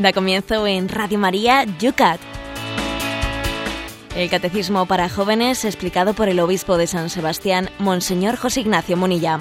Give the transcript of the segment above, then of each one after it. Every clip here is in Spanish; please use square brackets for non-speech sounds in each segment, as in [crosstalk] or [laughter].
Da comienzo en Radio María Yucat. El Catecismo para Jóvenes explicado por el Obispo de San Sebastián, Monseñor José Ignacio Munilla.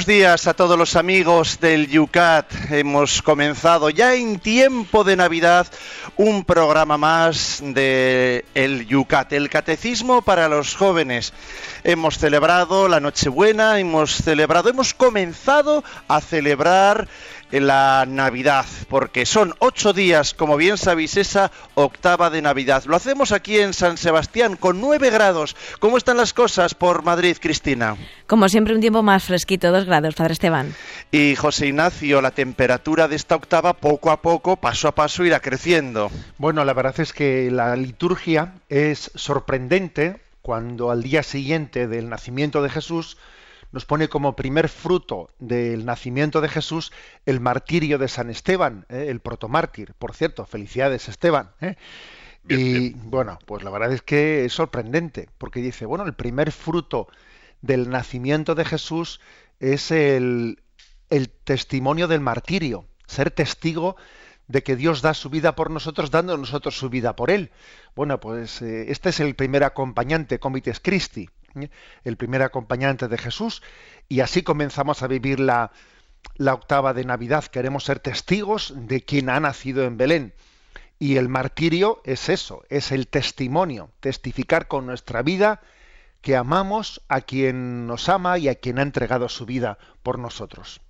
Buenos días a todos los amigos del Yucat. Hemos comenzado ya en tiempo de Navidad un programa más de el Yucat, el Catecismo para los jóvenes. Hemos celebrado la Nochebuena, hemos celebrado, hemos comenzado a celebrar la Navidad, porque son ocho días, como bien sabéis, esa octava de Navidad. Lo hacemos aquí en San Sebastián con nueve grados. ¿Cómo están las cosas por Madrid, Cristina? Como siempre, un tiempo más fresquito, dos grados, Padre Esteban. Y José Ignacio, la temperatura de esta octava poco a poco, paso a paso, irá creciendo. Bueno, la verdad es que la liturgia es sorprendente cuando al día siguiente del nacimiento de Jesús nos pone como primer fruto del nacimiento de Jesús el martirio de San Esteban, ¿eh? el protomártir. Por cierto, felicidades Esteban. ¿eh? y bueno, pues la verdad es que es sorprendente, porque dice, bueno, el primer fruto del nacimiento de Jesús es el, el testimonio del martirio, ser testigo de que Dios da su vida por nosotros, dando nosotros su vida por Él. Bueno, pues eh, este es el primer acompañante, Comites Christi. El primer acompañante de Jesús, y así comenzamos a vivir la octava de Navidad. Queremos ser testigos de quien ha nacido en Belén. Y el martirio es eso, es el testimonio, testificar con nuestra vida que amamos a quien nos ama y a quien ha entregado su vida por nosotros.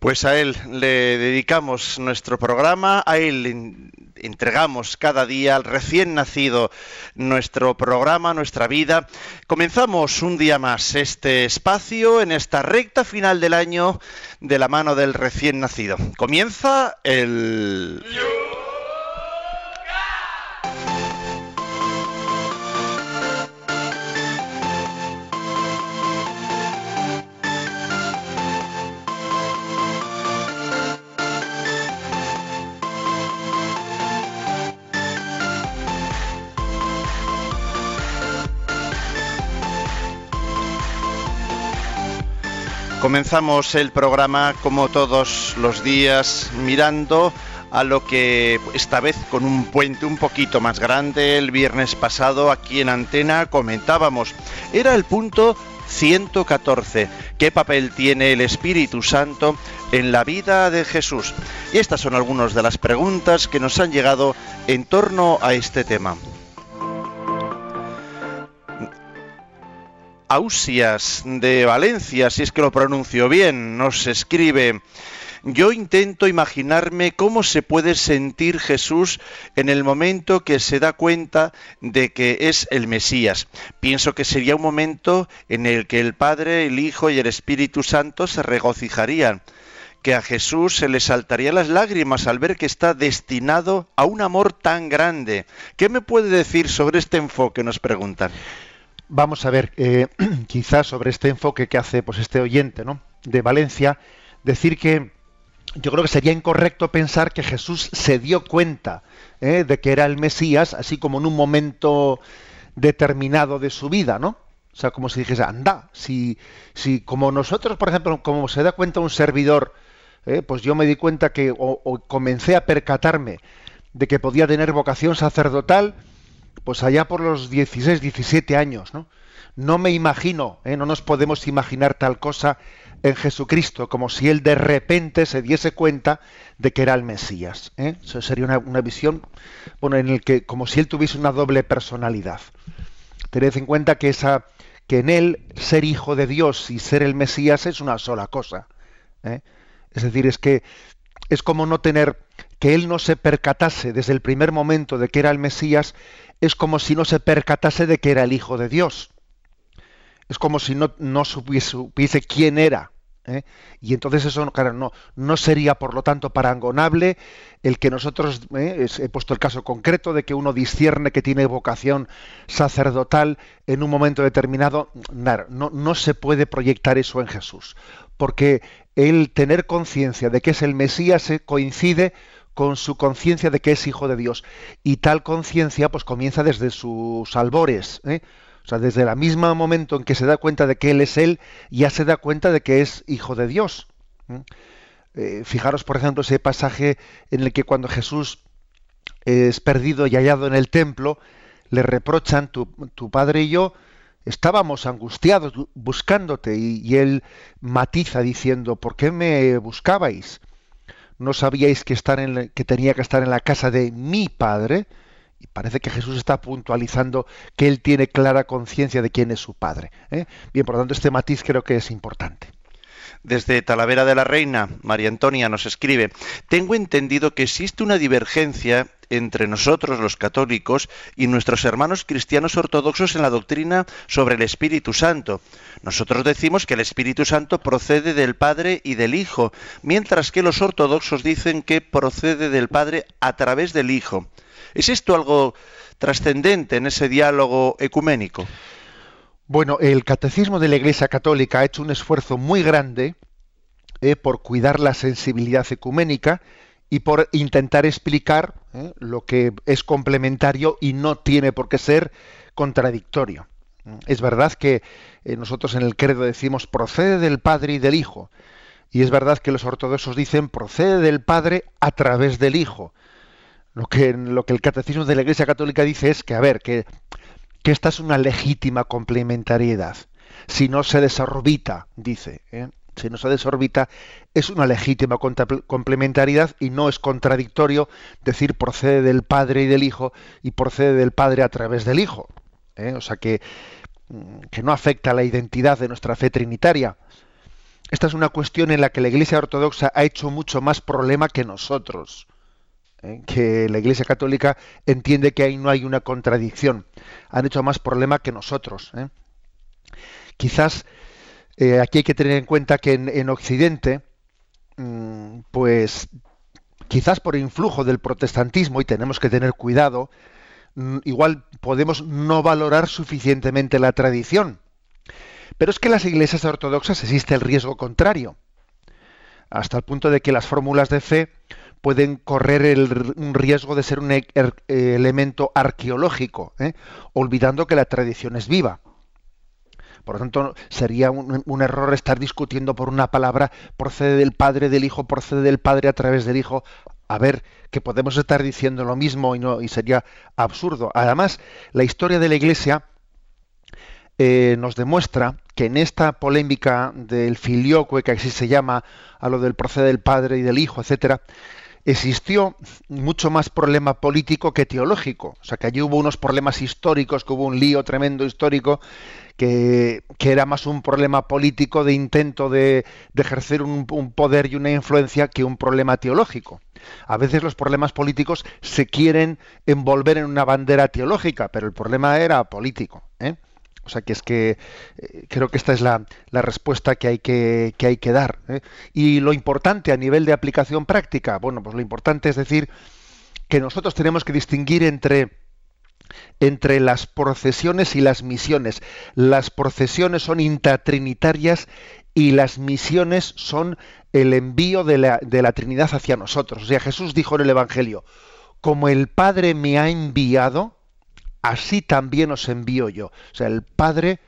Pues a Él le dedicamos nuestro programa, a Él entregamos cada día al recién nacido nuestro programa, nuestra vida. Comenzamos un día más este espacio en esta recta final del año de la mano del recién nacido. Comienza el... Comenzamos el programa como todos los días mirando a lo que esta vez con un puente un poquito más grande el viernes pasado aquí en Antena comentábamos. Era el punto 114. ¿Qué papel tiene el Espíritu Santo en la vida de Jesús? Y estas son algunas de las preguntas que nos han llegado en torno a este tema. Ausias de Valencia, si es que lo pronuncio bien, nos escribe, yo intento imaginarme cómo se puede sentir Jesús en el momento que se da cuenta de que es el Mesías. Pienso que sería un momento en el que el Padre, el Hijo y el Espíritu Santo se regocijarían que a Jesús se le saltarían las lágrimas al ver que está destinado a un amor tan grande. ¿Qué me puede decir sobre este enfoque? Nos preguntan. Vamos a ver, eh, [clears throat] quizás sobre este enfoque que hace pues este oyente ¿no? de Valencia, decir que yo creo que sería incorrecto pensar que Jesús se dio cuenta ¿eh? de que era el Mesías, así como en un momento determinado de su vida, ¿no? O sea, como si dijese, anda, si, si como nosotros, por ejemplo, como se da cuenta un servidor, ¿eh? pues yo me di cuenta que, o, o comencé a percatarme de que podía tener vocación sacerdotal, pues allá por los 16, 17 años, ¿no? No me imagino, ¿eh? no nos podemos imaginar tal cosa en Jesucristo, como si Él de repente se diese cuenta de que era el Mesías. ¿eh? Eso sería una, visión, bueno, en el que, como si Él tuviese una doble personalidad. Tened en cuenta que esa, que en Él ser hijo de Dios y ser el Mesías es una sola cosa. ¿eh? Es decir, es que es como no tener, que Él no se percatase desde el primer momento de que era el Mesías, es como si no se percatase de que era el Hijo de Dios. es como si no, supiese, quién era. ¿eh? Y entonces eso claro, no, sería, por lo tanto, parangonable el que nosotros, ¿eh? he puesto el caso concreto de que uno discierne que tiene vocación sacerdotal en un momento determinado, no, no se puede proyectar eso en Jesús, porque el tener conciencia de que es el Mesías se coincide con su conciencia de que es hijo de Dios. Y tal conciencia pues comienza desde sus albores. ¿eh? O sea, desde el mismo momento en que se da cuenta de que Él es Él, ya se da cuenta de que es hijo de Dios. Eh, fijaros, por ejemplo, ese pasaje en el que cuando Jesús es perdido y hallado en el templo, le reprochan, tu, tu padre y yo estábamos angustiados buscándote y, él matiza diciendo, ¿por qué me buscabais? No sabíais que, tenía que estar en la casa de mi padre. Y parece que Jesús está puntualizando que él tiene clara conciencia de quién es su padre. ¿eh? Bien, por lo tanto, este matiz creo que es importante. Desde Talavera de la Reina, María Antonia nos escribe, tengo entendido que existe una divergencia entre nosotros los católicos y nuestros hermanos cristianos ortodoxos en la doctrina sobre el Espíritu Santo. Nosotros decimos que el Espíritu Santo procede del Padre y del Hijo, mientras que los ortodoxos dicen que procede del Padre a través del Hijo. ¿Es esto algo trascendente en ese diálogo ecuménico? Bueno, el Catecismo de la Iglesia Católica ha hecho un esfuerzo muy grande eh, por cuidar la sensibilidad ecuménica y por intentar explicar eh, lo que es complementario y no tiene por qué ser contradictorio. Es verdad que eh, nosotros en el credo decimos procede del Padre y del Hijo, y es verdad que los ortodoxos dicen procede del Padre a través del Hijo. Lo que, lo que el catecismo de la Iglesia Católica dice es que, a ver, que que esta es una legítima complementariedad. Si no se desorbita, dice, ¿eh? si no se desorbita, es una legítima complementariedad y no es contradictorio decir procede del Padre y del Hijo y procede del Padre a través del Hijo. ¿eh? O sea que, mm, que no afecta a la identidad de nuestra fe trinitaria. Esta es una cuestión en la que la Iglesia Ortodoxa ha hecho mucho más problema que nosotros. ¿Eh? que la Iglesia Católica entiende que ahí no hay una contradicción. Han hecho más problema que nosotros. ¿eh? Quizás eh, aquí hay que tener en cuenta que en, Occidente, mm, pues quizás por influjo del protestantismo, y tenemos que tener cuidado, mm, igual podemos no valorar suficientemente la tradición. Pero es que en las iglesias ortodoxas existe el riesgo contrario, hasta el punto de que las fórmulas de fe pueden correr un riesgo de ser un e, er, elemento arqueológico, ¿eh? olvidando que la tradición es viva. Por lo tanto, sería un, error estar discutiendo por una palabra procede del Padre, del Hijo, procede del Padre a través del Hijo. A ver, que podemos estar diciendo lo mismo y sería absurdo. Además, la historia de la Iglesia eh, nos demuestra que en esta polémica del filioque, que así se llama, a lo del procede del Padre y del Hijo, etcétera, existió mucho más problema político que teológico. O sea, que allí hubo unos problemas históricos, que hubo un lío tremendo histórico, que, era más un problema político de intento de, ejercer un, poder y una influencia que un problema teológico. A veces los problemas políticos se quieren envolver en una bandera teológica, pero el problema era político. ¿eh? O sea que es que eh, creo que esta es la, respuesta que hay que, hay que dar. ¿eh? Y lo importante a nivel de aplicación práctica, bueno, pues lo importante es decir que nosotros tenemos que distinguir entre, entre las procesiones y las misiones. Las procesiones son intratrinitarias y las misiones son el envío de la, de la Trinidad hacia nosotros. O sea, Jesús dijo en el Evangelio, como el Padre me ha enviado, así también os envío yo. O sea, el Padre,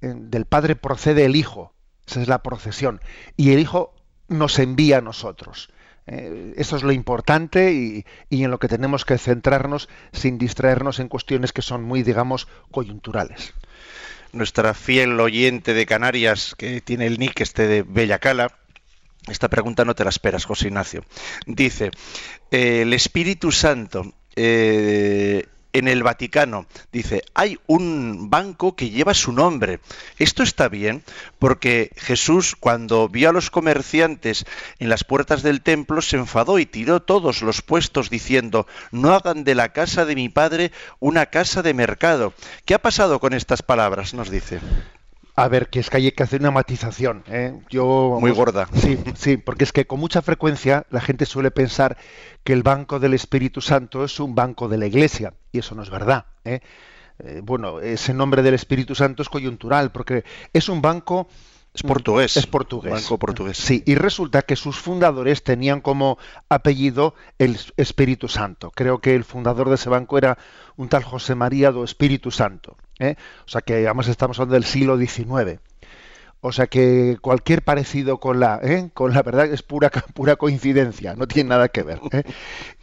eh, del Padre procede el Hijo, esa es la procesión, y el Hijo nos envía a nosotros. Eh, eso es lo importante y, en lo que tenemos que centrarnos sin distraernos en cuestiones que son muy, digamos, coyunturales. Nuestra fiel oyente de Canarias, que tiene el nick este de Bellacala, esta pregunta no te la esperas, José Ignacio. Dice, eh, el Espíritu Santo en el Vaticano. Dice, hay un banco que lleva su nombre. Esto está bien porque Jesús cuando vio a los comerciantes en las puertas del templo se enfadó y tiró todos los puestos diciendo, no hagan de la casa de mi padre una casa de mercado. ¿Qué ha pasado con estas palabras? Nos dice. A ver, que es que hay que hacer una matización. ¿eh? Yo, Muy gorda. Sí, sí, porque es que con mucha frecuencia la gente suele pensar que el banco del Espíritu Santo es un banco de la Iglesia, y eso no es verdad. ¿eh? Eh, bueno, ese nombre del Espíritu Santo es coyuntural, porque es un banco... Es portugués. Es portugués. Banco portugués. Sí, y resulta que sus fundadores tenían como apellido el Espíritu Santo. Creo que el fundador de ese banco era un tal José María do Espíritu Santo. ¿Eh? O sea que además estamos hablando del siglo XIX. O sea que cualquier parecido con la, ¿eh? con la verdad es pura, [laughs] pura coincidencia, no tiene nada que ver. ¿eh?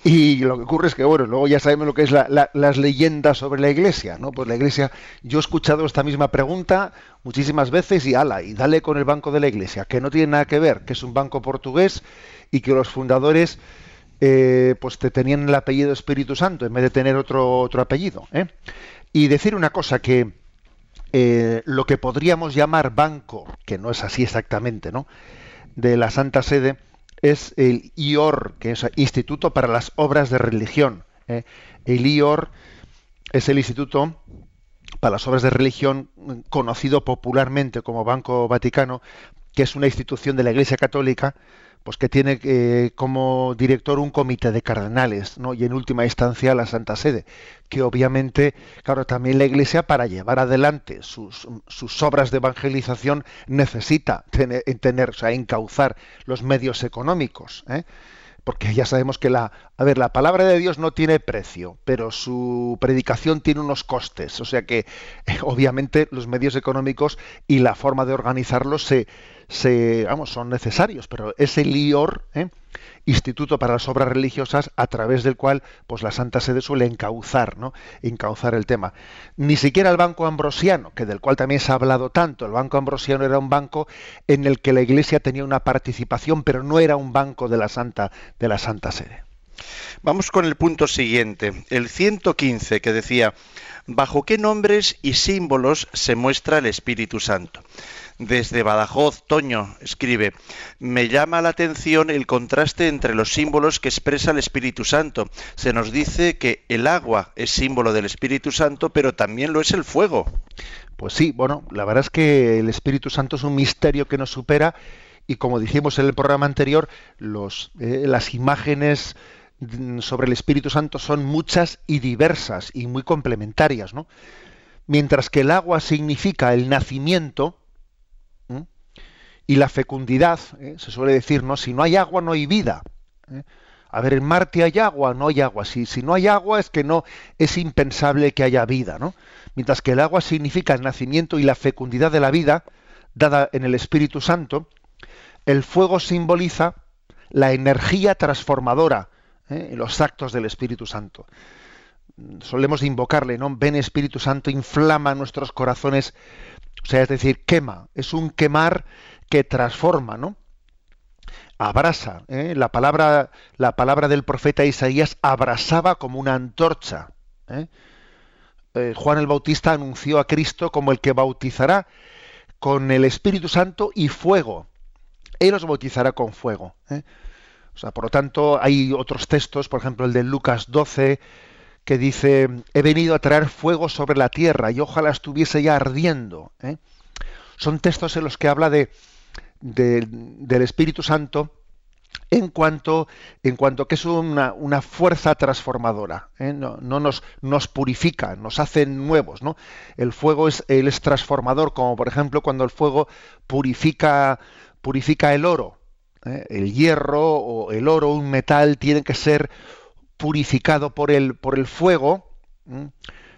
Y lo que ocurre es que, bueno, luego ya sabemos lo que es la, la, las leyendas sobre la iglesia, ¿no? Pues la iglesia, yo he escuchado esta misma pregunta muchísimas veces y ala, y dale con el banco de la iglesia, que no tiene nada que ver, que es un banco portugués y que los fundadores eh, pues te tenían el apellido Espíritu Santo en vez de tener otro, otro apellido. Y decir una cosa que eh, lo que podríamos llamar banco, que no es así exactamente, ¿no? De la Santa Sede, es el IOR, que es Instituto para las Obras de Religión. ¿eh? El IOR es el Instituto para las Obras de Religión conocido popularmente como Banco Vaticano, que es una institución de la Iglesia Católica pues que tiene eh, como director un comité de cardenales, ¿no? Y en última instancia la Santa Sede, que obviamente, claro, también la Iglesia para llevar adelante sus, obras de evangelización necesita tener, o sea, encauzar los medios económicos, ¿eh? porque ya sabemos que la, a ver, la palabra de Dios no tiene precio, pero su predicación tiene unos costes, o sea que [laughs] obviamente los medios económicos y la forma de organizarlos se se, vamos, son necesarios, pero es el IOR, ¿eh? Instituto para las Obras Religiosas, a través del cual pues la Santa Sede suele encauzar, ¿no? encauzar el tema. Ni siquiera el Banco Ambrosiano, que del cual también se ha hablado tanto, el Banco Ambrosiano era un banco en el que la Iglesia tenía una participación, pero no era un banco de la Santa, de la Santa Sede. Vamos con el punto siguiente, el 115, que decía, ¿bajo qué nombres y símbolos se muestra el Espíritu Santo? Desde Badajoz, Toño escribe, me llama la atención el contraste entre los símbolos que expresa el Espíritu Santo. Se nos dice que el agua es símbolo del Espíritu Santo, pero también lo es el fuego. Pues sí, bueno, la verdad es que el Espíritu Santo es un misterio que nos supera y como dijimos en el programa anterior, los, eh, las imágenes sobre el Espíritu Santo son muchas y diversas y muy complementarias, ¿no? Mientras que el agua significa el nacimiento, y la fecundidad, ¿eh? se suele decir, ¿no? Si no hay agua, no hay vida. ¿eh? A ver, en Marte hay agua, no hay agua. Si, si no hay agua es que no, es impensable que haya vida, ¿no? Mientras que el agua significa el nacimiento y la fecundidad de la vida, dada en el Espíritu Santo, el fuego simboliza la energía transformadora ¿eh? en los actos del Espíritu Santo. Solemos invocarle, ¿no? Ven Espíritu Santo, inflama nuestros corazones, o sea, es decir, quema, es un quemar que transforma, ¿no? Abrasa. ¿eh? La, palabra, la palabra del profeta Isaías abrasaba como una antorcha. ¿eh? Eh, Juan el Bautista anunció a Cristo como el que bautizará con el Espíritu Santo y fuego. Él os bautizará con fuego. O sea, por lo tanto, hay otros textos, por ejemplo, el de Lucas 12, que dice, he venido a traer fuego sobre la tierra y ojalá estuviese ya ardiendo. Son textos en los que habla de, de, del Espíritu Santo en cuanto, en cuanto que es una, una fuerza transformadora, ¿eh? no, no, nos, nos purifica, nos hace nuevos. ¿no? El fuego es, él es transformador, como por ejemplo cuando el fuego purifica, purifica el oro. ¿eh? El hierro o el oro, un metal, tiene que ser purificado por el, por el fuego.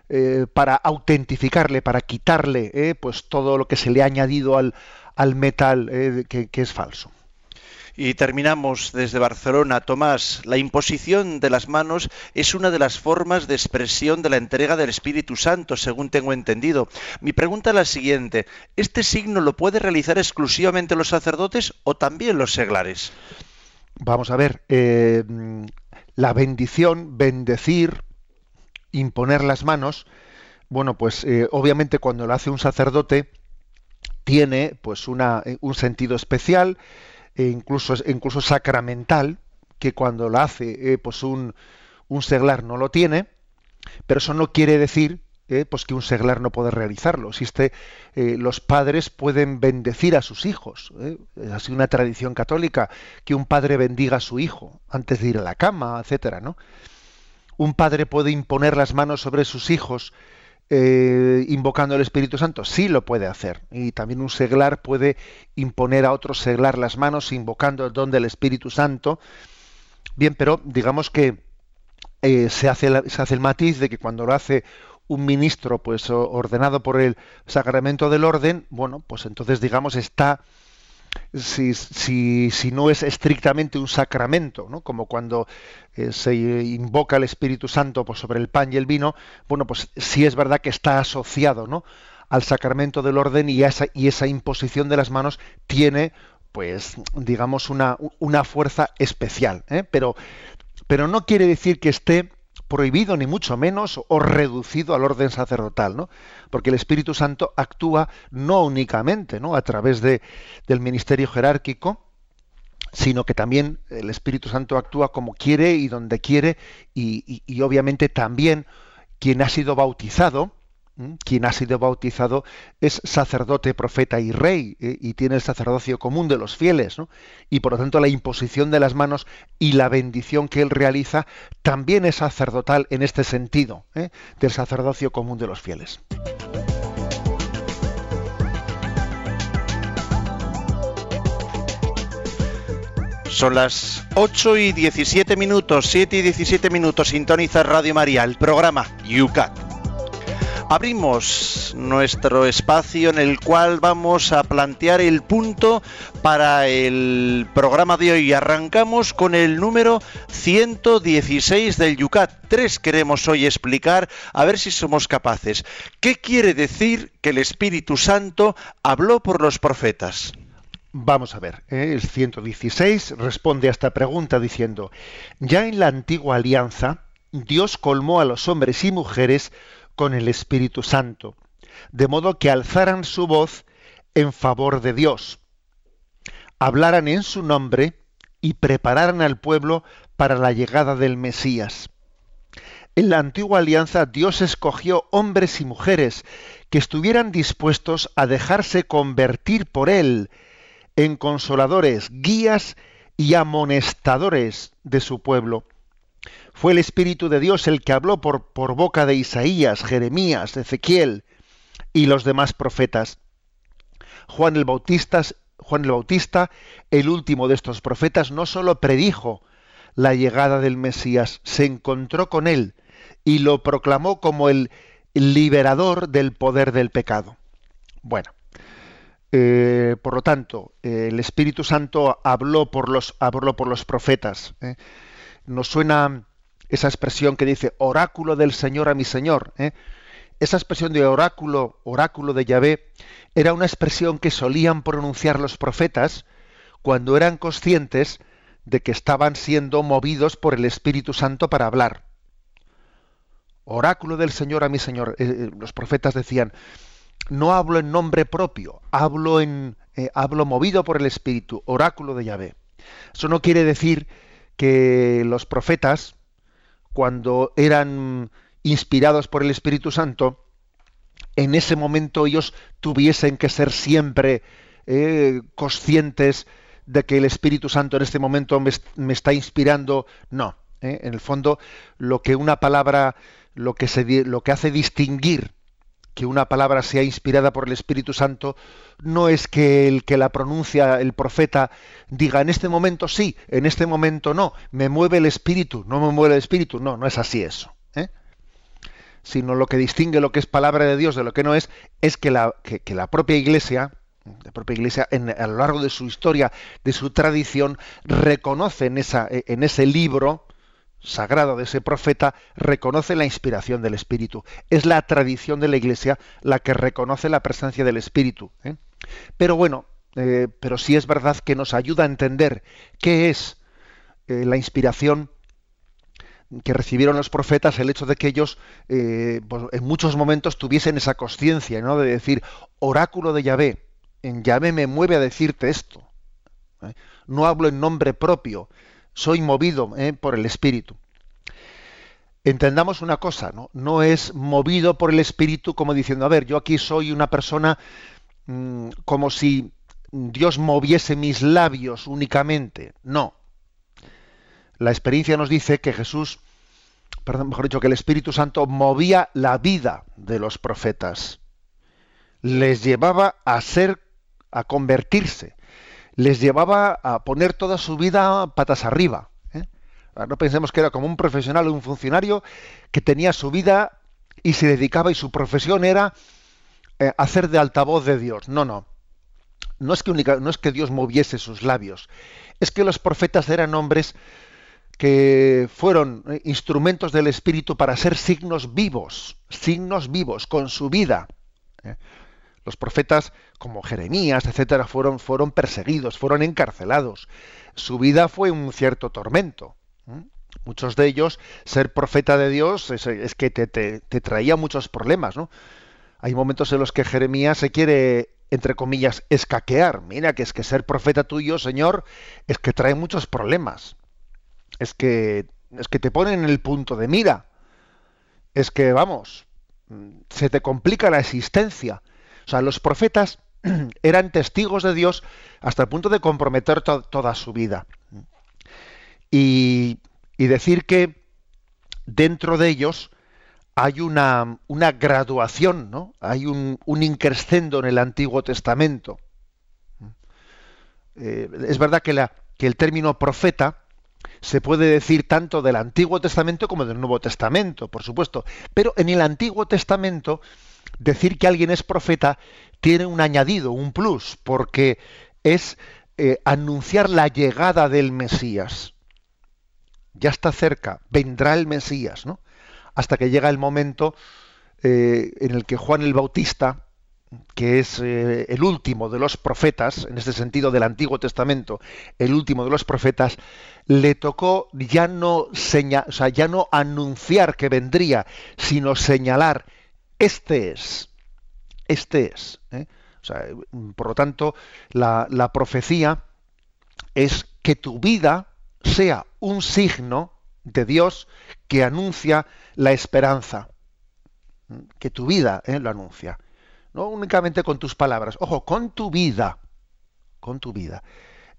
Eh, para autentificarle, para quitarle pues todo lo que se le ha añadido al, al metal eh, que, que es falso. Y terminamos desde Barcelona. Tomás, la imposición de las manos es una de las formas de expresión de la entrega del Espíritu Santo, según tengo entendido. Mi pregunta es la siguiente. ¿Este signo lo puede realizar exclusivamente los sacerdotes o también los seglares? Vamos a ver, eh, la bendición, bendecir, imponer las manos, bueno, pues eh, obviamente cuando lo hace un sacerdote, tiene pues una, un sentido especial, e incluso, incluso sacramental, que cuando lo hace eh, pues un, un seglar no lo tiene, pero eso no quiere decir eh, pues que un seglar no puede realizarlo. Existe, eh, los padres pueden bendecir a sus hijos. ¿eh? Es así una tradición católica que un padre bendiga a su hijo antes de ir a la cama, etcétera, ¿no? Un padre puede imponer las manos sobre sus hijos invocando el Espíritu Santo, sí lo puede hacer. Y también un seglar puede imponer a otro seglar las manos invocando el don del Espíritu Santo. Bien, pero digamos que se, hace se hace el matiz de que cuando lo hace un ministro pues ordenado por el sacramento del orden, bueno, pues entonces digamos está si, si, si no es estrictamente un sacramento, ¿no? como cuando eh, se invoca el Espíritu Santo pues, sobre el pan y el vino, bueno, pues sí es verdad que está asociado ¿no? al sacramento del orden y esa, y esa imposición de las manos tiene, pues, digamos, una, una fuerza especial. ¿eh? Pero, pero no quiere decir que esté prohibido ni mucho menos o reducido al orden sacerdotal, ¿no? Porque el Espíritu Santo actúa no únicamente, ¿no? A través de, del ministerio jerárquico, sino que también el Espíritu Santo actúa como quiere y donde quiere y, y obviamente también quien ha sido bautizado, quien ha sido bautizado es sacerdote, profeta y rey, eh, y tiene el sacerdocio común de los fieles, y por lo tanto la imposición de las manos y la bendición que él realiza también es sacerdotal en este sentido, ¿eh? del sacerdocio común de los fieles. Son las 8 y 17 minutos, 7 y 17 minutos, sintoniza Radio María, el programa UCAT. Abrimos nuestro espacio en el cual vamos a plantear el punto para el programa de hoy. Arrancamos con el número 116 del Yucat. Tres queremos hoy explicar, a ver si somos capaces. ¿Qué quiere decir que el Espíritu Santo habló por los profetas? Vamos a ver, ¿eh? el 116 responde a esta pregunta diciendo, ya en la antigua alianza, Dios colmó a los hombres y mujeres con el Espíritu Santo, de modo que alzaran su voz en favor de Dios, hablaran en su nombre y prepararan al pueblo para la llegada del Mesías. En la antigua alianza Dios escogió hombres y mujeres que estuvieran dispuestos a dejarse convertir por Él en consoladores, guías y amonestadores de su pueblo fue el Espíritu de Dios el que habló por, boca de Isaías, Jeremías, Ezequiel y los demás profetas. Juan el Bautista, Juan el Bautista, el último de estos profetas, no sólo predijo la llegada del Mesías, se encontró con él y lo proclamó como el liberador del poder del pecado. Bueno, eh, por lo tanto, el Espíritu Santo habló por los, habló por los profetas. ¿eh? Nos suena esa expresión que dice oráculo del Señor a mi Señor. ¿eh? Esa expresión de oráculo, oráculo de Yahvé, era una expresión que solían pronunciar los profetas cuando eran conscientes de que estaban siendo movidos por el Espíritu Santo para hablar. Oráculo del Señor a mi Señor. Eh, eh, los profetas decían, no hablo en nombre propio, hablo, en, hablo movido por el Espíritu, oráculo de Yahvé. Eso no quiere decir que los profetas cuando eran inspirados por el Espíritu Santo, en ese momento ellos tuviesen que ser siempre eh, conscientes de que el Espíritu Santo en este momento me, está inspirando. No, eh, en el fondo lo que una palabra, lo que, se, lo que hace distinguir que una palabra sea inspirada por el Espíritu Santo no es que el que la pronuncia el profeta diga en este momento sí, en este momento no, me mueve el Espíritu, no me mueve el Espíritu, no, no es así eso. ¿eh? Sino lo que distingue lo que es palabra de Dios de lo que no es, es que la, que, la propia Iglesia, la propia Iglesia en, a lo largo de su historia, de su tradición, reconoce en, esa, en ese libro, sagrado de ese profeta reconoce la inspiración del Espíritu. Es la tradición de la Iglesia la que reconoce la presencia del Espíritu. ¿eh? Pero bueno, eh, pero sí es verdad que nos ayuda a entender qué es eh, la inspiración que recibieron los profetas, el hecho de que ellos pues, en muchos momentos tuviesen esa conciencia, ¿no? De decir, oráculo de Yahvé, en Yahvé me mueve a decirte esto. No hablo en nombre propio, soy movido eh, por el Espíritu. entendamos una cosa, ¿no? Es movido por el Espíritu como diciendo, a ver, yo aquí soy una persona mm, como si Dios moviese mis labios únicamente. No. La experiencia nos dice que Jesús, perdón, mejor dicho, que el Espíritu Santo movía la vida de los profetas. Les llevaba a ser, a convertirse. Les llevaba a poner toda su vida patas arriba. ¿eh? No pensemos que era como un profesional o un funcionario que tenía su vida y se dedicaba y su profesión era eh, hacer de altavoz de Dios. No, no no es que, Dios moviese sus labios, es que los profetas eran hombres que fueron eh, instrumentos del Espíritu para ser signos vivos, signos vivos con su vida. Los profetas como Jeremías, etcétera, fueron, fueron perseguidos, fueron encarcelados. Su vida fue un cierto tormento. Muchos de ellos, ser profeta de Dios es, que te, te, traía muchos problemas. ¿no? Hay momentos en los que Jeremías se quiere entre comillas, escaquear. Mira que es que ser profeta tuyo, Señor, es que trae muchos problemas. Es que, es que te ponen en el punto de mira. Es que, vamos, se te complica la existencia. O sea, los profetas [clears throat] eran testigos de Dios hasta el punto de comprometer toda su vida. Y, y decir que dentro de ellos hay una, una graduación, ¿no? Hay un, un, increscendo en el Antiguo Testamento. Eh, es verdad que, la, que el término profeta se puede decir tanto del Antiguo Testamento como del Nuevo Testamento, por supuesto. Pero en el Antiguo Testamento, decir que alguien es profeta tiene un añadido, un plus, porque es eh, anunciar la llegada del Mesías. Ya está cerca, vendrá el Mesías, ¿no? hasta que llega el momento eh, en el que Juan el Bautista, que es eh, el último de los profetas, en este sentido del Antiguo Testamento, el último de los profetas, le tocó ya no, ya no anunciar que vendría, sino señalar, este es, este es. ¿eh? por lo tanto, la, profecía es que tu vida sea un signo de Dios que anuncia la esperanza, que tu vida eh, lo anuncia. No únicamente con tus palabras, ojo, con tu vida, con tu vida.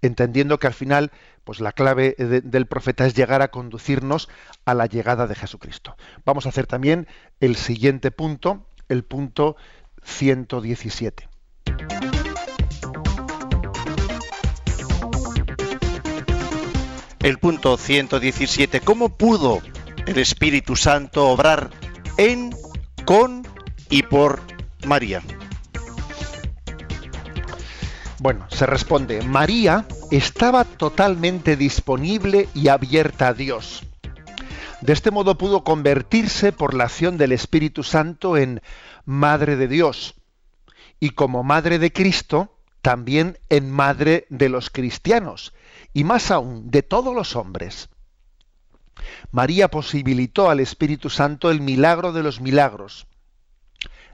Entendiendo que al final, pues la clave del profeta es llegar a conducirnos a la llegada de Jesucristo. Vamos a hacer también el siguiente punto, el punto 117. El punto 117. ¿Cómo pudo el Espíritu Santo obrar en, con y por María? Bueno, se responde, María estaba totalmente disponible y abierta a Dios. De este modo pudo convertirse por la acción del Espíritu Santo en Madre de Dios y como Madre de Cristo también en Madre de los cristianos y más aún de todos los hombres. María posibilitó al Espíritu Santo el milagro de los milagros,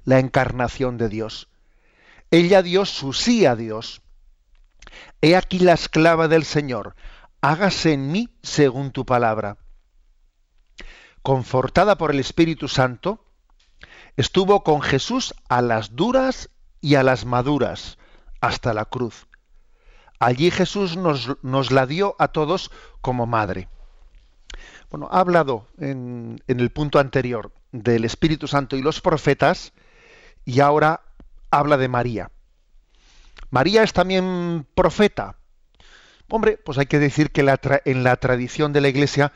la encarnación de Dios. Ella dio su sí a Dios. He aquí la esclava del Señor, hágase en mí según tu palabra. Confortada por el Espíritu Santo, estuvo con Jesús a las duras y a las maduras, hasta la cruz. Allí Jesús nos, la dio a todos como madre. Bueno, ha hablado en, en el punto anterior del Espíritu Santo y los profetas y ahora habla de María. María es también profeta. Hombre, pues hay que decir que en la tradición de la Iglesia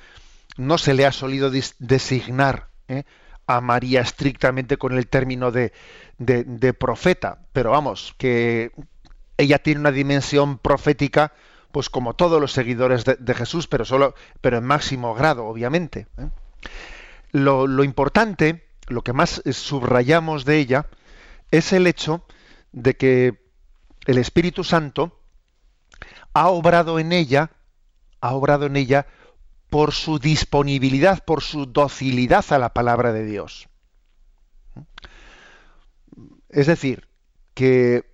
no se le ha solido designar ¿eh? a María estrictamente con el término de, de, profeta, pero vamos, que, ella tiene una dimensión profética, pues como todos los seguidores de, Jesús, pero solo, pero en máximo grado, obviamente. ¿eh? Lo, importante, lo que más subrayamos de ella, es el hecho de que el Espíritu Santo ha obrado en ella, ha obrado en ella por su disponibilidad, por su docilidad a la palabra de Dios. Es decir, que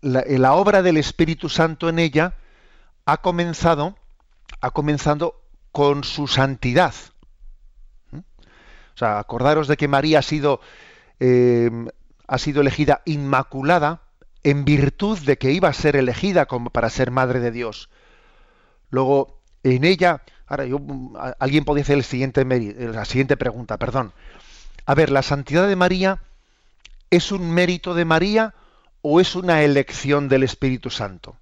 la, obra del Espíritu Santo en ella ha comenzado, ha comenzado con su santidad. ¿Mm? sea, acordaros de que María ha sido, eh, ha sido elegida inmaculada en virtud de que iba a ser elegida como para ser madre de Dios. Luego, en ella, ahora yo, alguien podría hacer la siguiente pregunta, perdón. A ver, ¿la santidad de María es un mérito de María o es una elección del Espíritu Santo?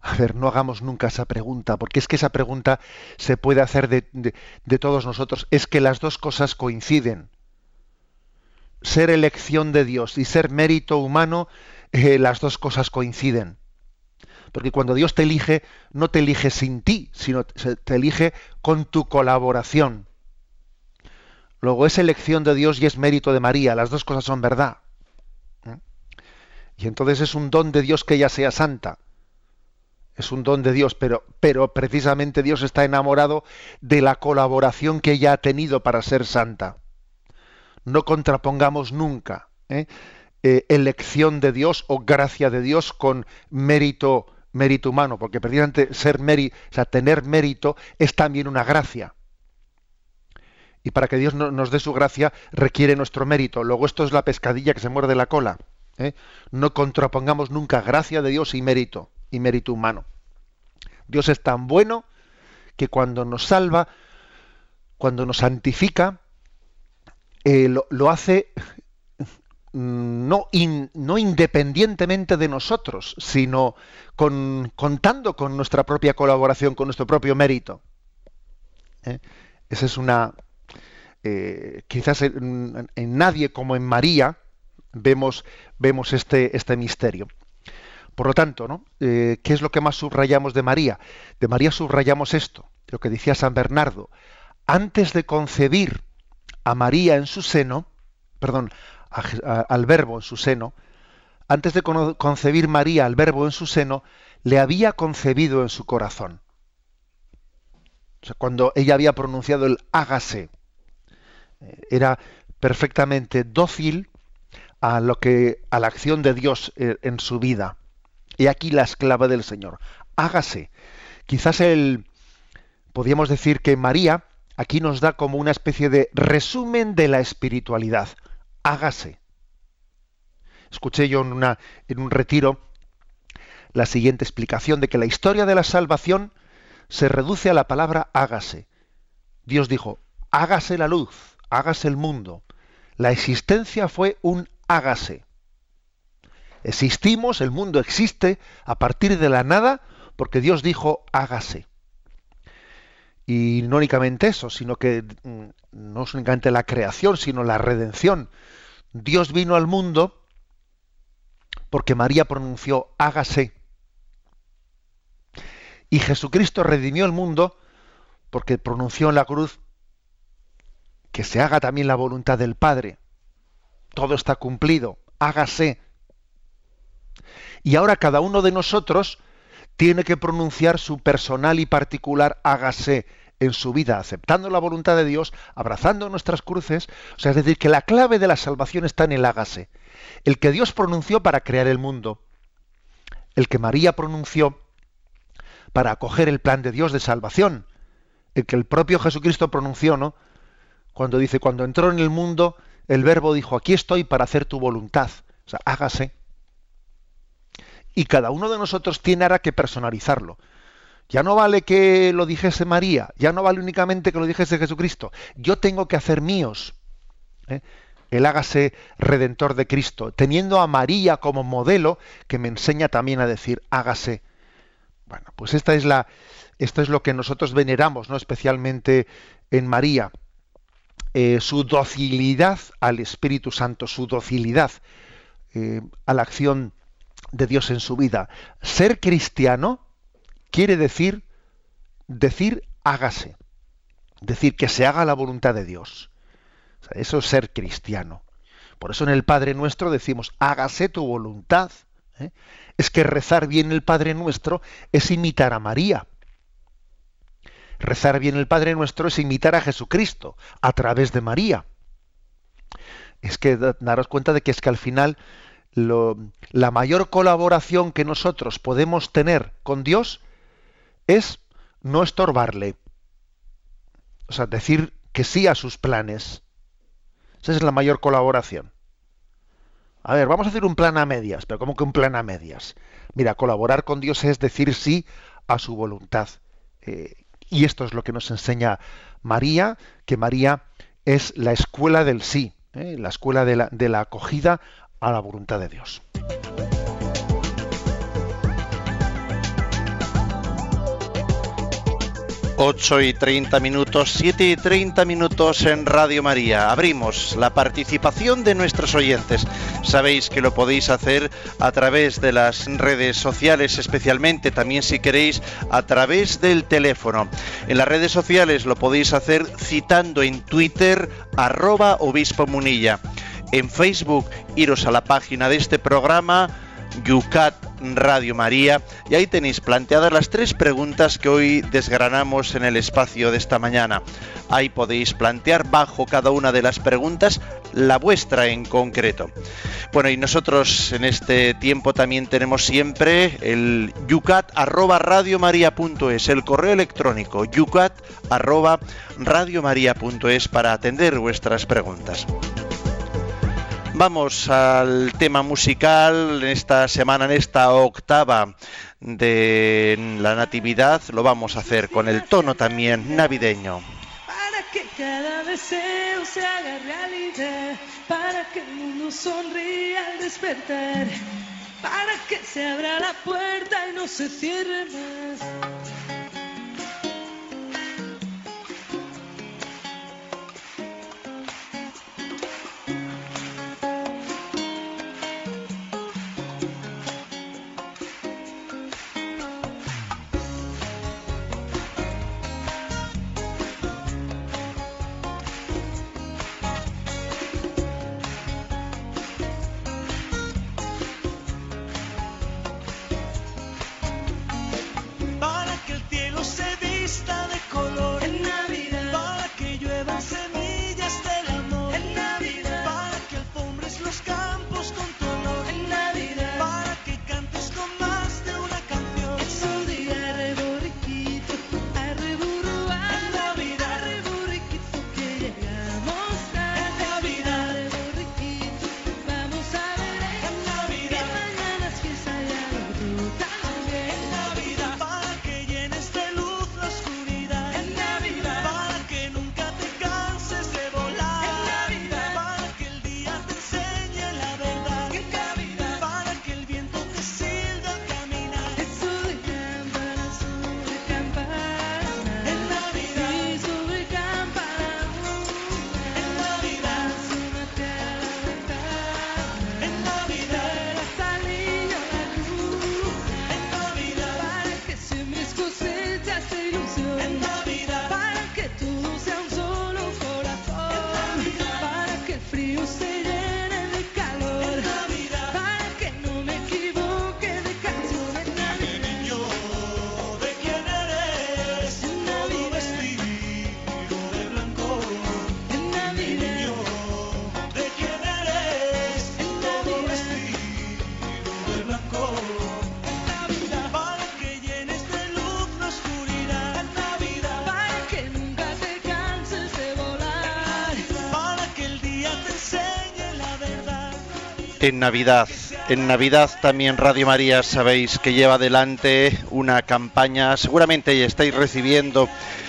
A ver, no hagamos nunca esa pregunta, porque es que esa pregunta se puede hacer de, todos nosotros. Es que las dos cosas coinciden. Ser elección de Dios y ser mérito humano, eh, las dos cosas coinciden. Porque cuando Dios te elige, no te elige sin ti, sino te elige con tu colaboración. Luego es elección de Dios y es mérito de María. Las dos cosas son verdad. ¿Mm? Y entonces es un don de Dios que ella sea santa es un don de Dios, pero, pero precisamente Dios está enamorado de la colaboración que ella ha tenido para ser santa. No contrapongamos nunca ¿eh? Eh, elección de Dios o gracia de Dios con mérito, mérito humano, porque precisamente ser mérito, o sea, tener mérito es también una gracia. Y para que Dios nos dé su gracia requiere nuestro mérito. Luego esto es la pescadilla que se muerde la cola. ¿eh? No contrapongamos nunca gracia de Dios y mérito y mérito humano. Dios es tan bueno que cuando nos salva, cuando nos santifica, eh, lo, hace no, no, independientemente de nosotros, sino con, contando con nuestra propia colaboración, con nuestro propio mérito. ¿Eh? Esa es una... Eh, quizás en, nadie como en María vemos, vemos este, este misterio. Por lo tanto, ¿no? ¿qué es lo que más subrayamos de María? De María subrayamos esto, lo que decía San Bernardo. Antes de concebir a María en su seno, perdón, al verbo en su seno, antes de concebir María al verbo en su seno, le había concebido en su corazón. O sea, cuando ella había pronunciado el hágase, eh, era perfectamente dócil a lo que a la acción de Dios eh, en su vida. Y aquí la esclava del Señor. Hágase. Quizás el podríamos decir que María aquí nos da como una especie de resumen de la espiritualidad. Hágase. Escuché yo en, un retiro la siguiente explicación de que la historia de la salvación se reduce a la palabra hágase. Dios dijo, hágase la luz, hágase el mundo. La existencia fue un hágase. Existimos, el mundo existe a partir de la nada porque Dios dijo hágase. Y no únicamente eso, sino que mm, no es únicamente la creación, sino la redención. Dios vino al mundo porque María pronunció hágase. Y Jesucristo redimió el mundo porque pronunció en la cruz que se haga también la voluntad del Padre. Todo está cumplido, hágase. Y ahora cada uno de nosotros tiene que pronunciar su personal y particular hágase en su vida, aceptando la voluntad de Dios, abrazando nuestras cruces. O sea, es decir, que la clave de la salvación está en el hágase. El que Dios pronunció para crear el mundo. El que María pronunció para acoger el plan de Dios de salvación. El que el propio Jesucristo pronunció, ¿no? Cuando dice, cuando entró en el mundo, el verbo dijo, aquí estoy para hacer tu voluntad. O sea, hágase y cada uno de nosotros tiene ahora que personalizarlo. Ya no vale que lo dijese María, ya no vale únicamente que lo dijese Jesucristo. Yo tengo que hacer míos. ¿eh? El hágase redentor de Cristo, teniendo a María como modelo que me enseña también a decir hágase. Bueno, pues esta es la, esto es lo que nosotros veneramos, no especialmente en María. Eh, su docilidad al Espíritu Santo, su docilidad eh, a la acción de Dios en su vida. Ser cristiano quiere decir decir hágase, decir que se haga la voluntad de Dios. eso es ser cristiano. Por eso en el Padre Nuestro decimos hágase tu voluntad. ¿eh? Es que rezar bien el Padre Nuestro es imitar a María. Rezar bien el Padre Nuestro es imitar a Jesucristo a través de María. Es que daros cuenta de que es que al final la mayor colaboración que nosotros podemos tener con Dios es no estorbarle. O sea, decir que sí a sus planes. Esa es la mayor colaboración. A ver, vamos a hacer un plan a medias, pero ¿cómo que un plan a medias? Mira, colaborar con Dios es decir sí a su voluntad. Eh, y esto es lo que nos enseña María, que María es la escuela del sí, ¿eh? la escuela de la, de la acogida a la voluntad de Dios. 8 y 30 minutos, 7 y 30 minutos en Radio María. Abrimos la participación de nuestros oyentes. Sabéis que lo podéis hacer a través de las redes sociales, especialmente también si queréis a través del teléfono. En las redes sociales lo podéis hacer citando en Twitter arroba obispo munilla. En Facebook iros a la página de este programa Yucat Radio María y ahí tenéis planteadas las tres preguntas que hoy desgranamos en el espacio de esta mañana. Ahí podéis plantear bajo cada una de las preguntas la vuestra en concreto. Bueno, y nosotros en este tiempo también tenemos siempre el yucat arroba el correo electrónico yucat para atender vuestras preguntas. Vamos al tema musical en esta semana, en esta octava de la Natividad. Lo vamos a hacer con el tono también navideño. Para que cada deseo se haga realidad, para que el mundo sonría al despertar, para que se abra la puerta y no se cierre más. En Navidad. En Navidad también Radio María sabéis que lleva adelante una campaña, seguramente estáis recibiendo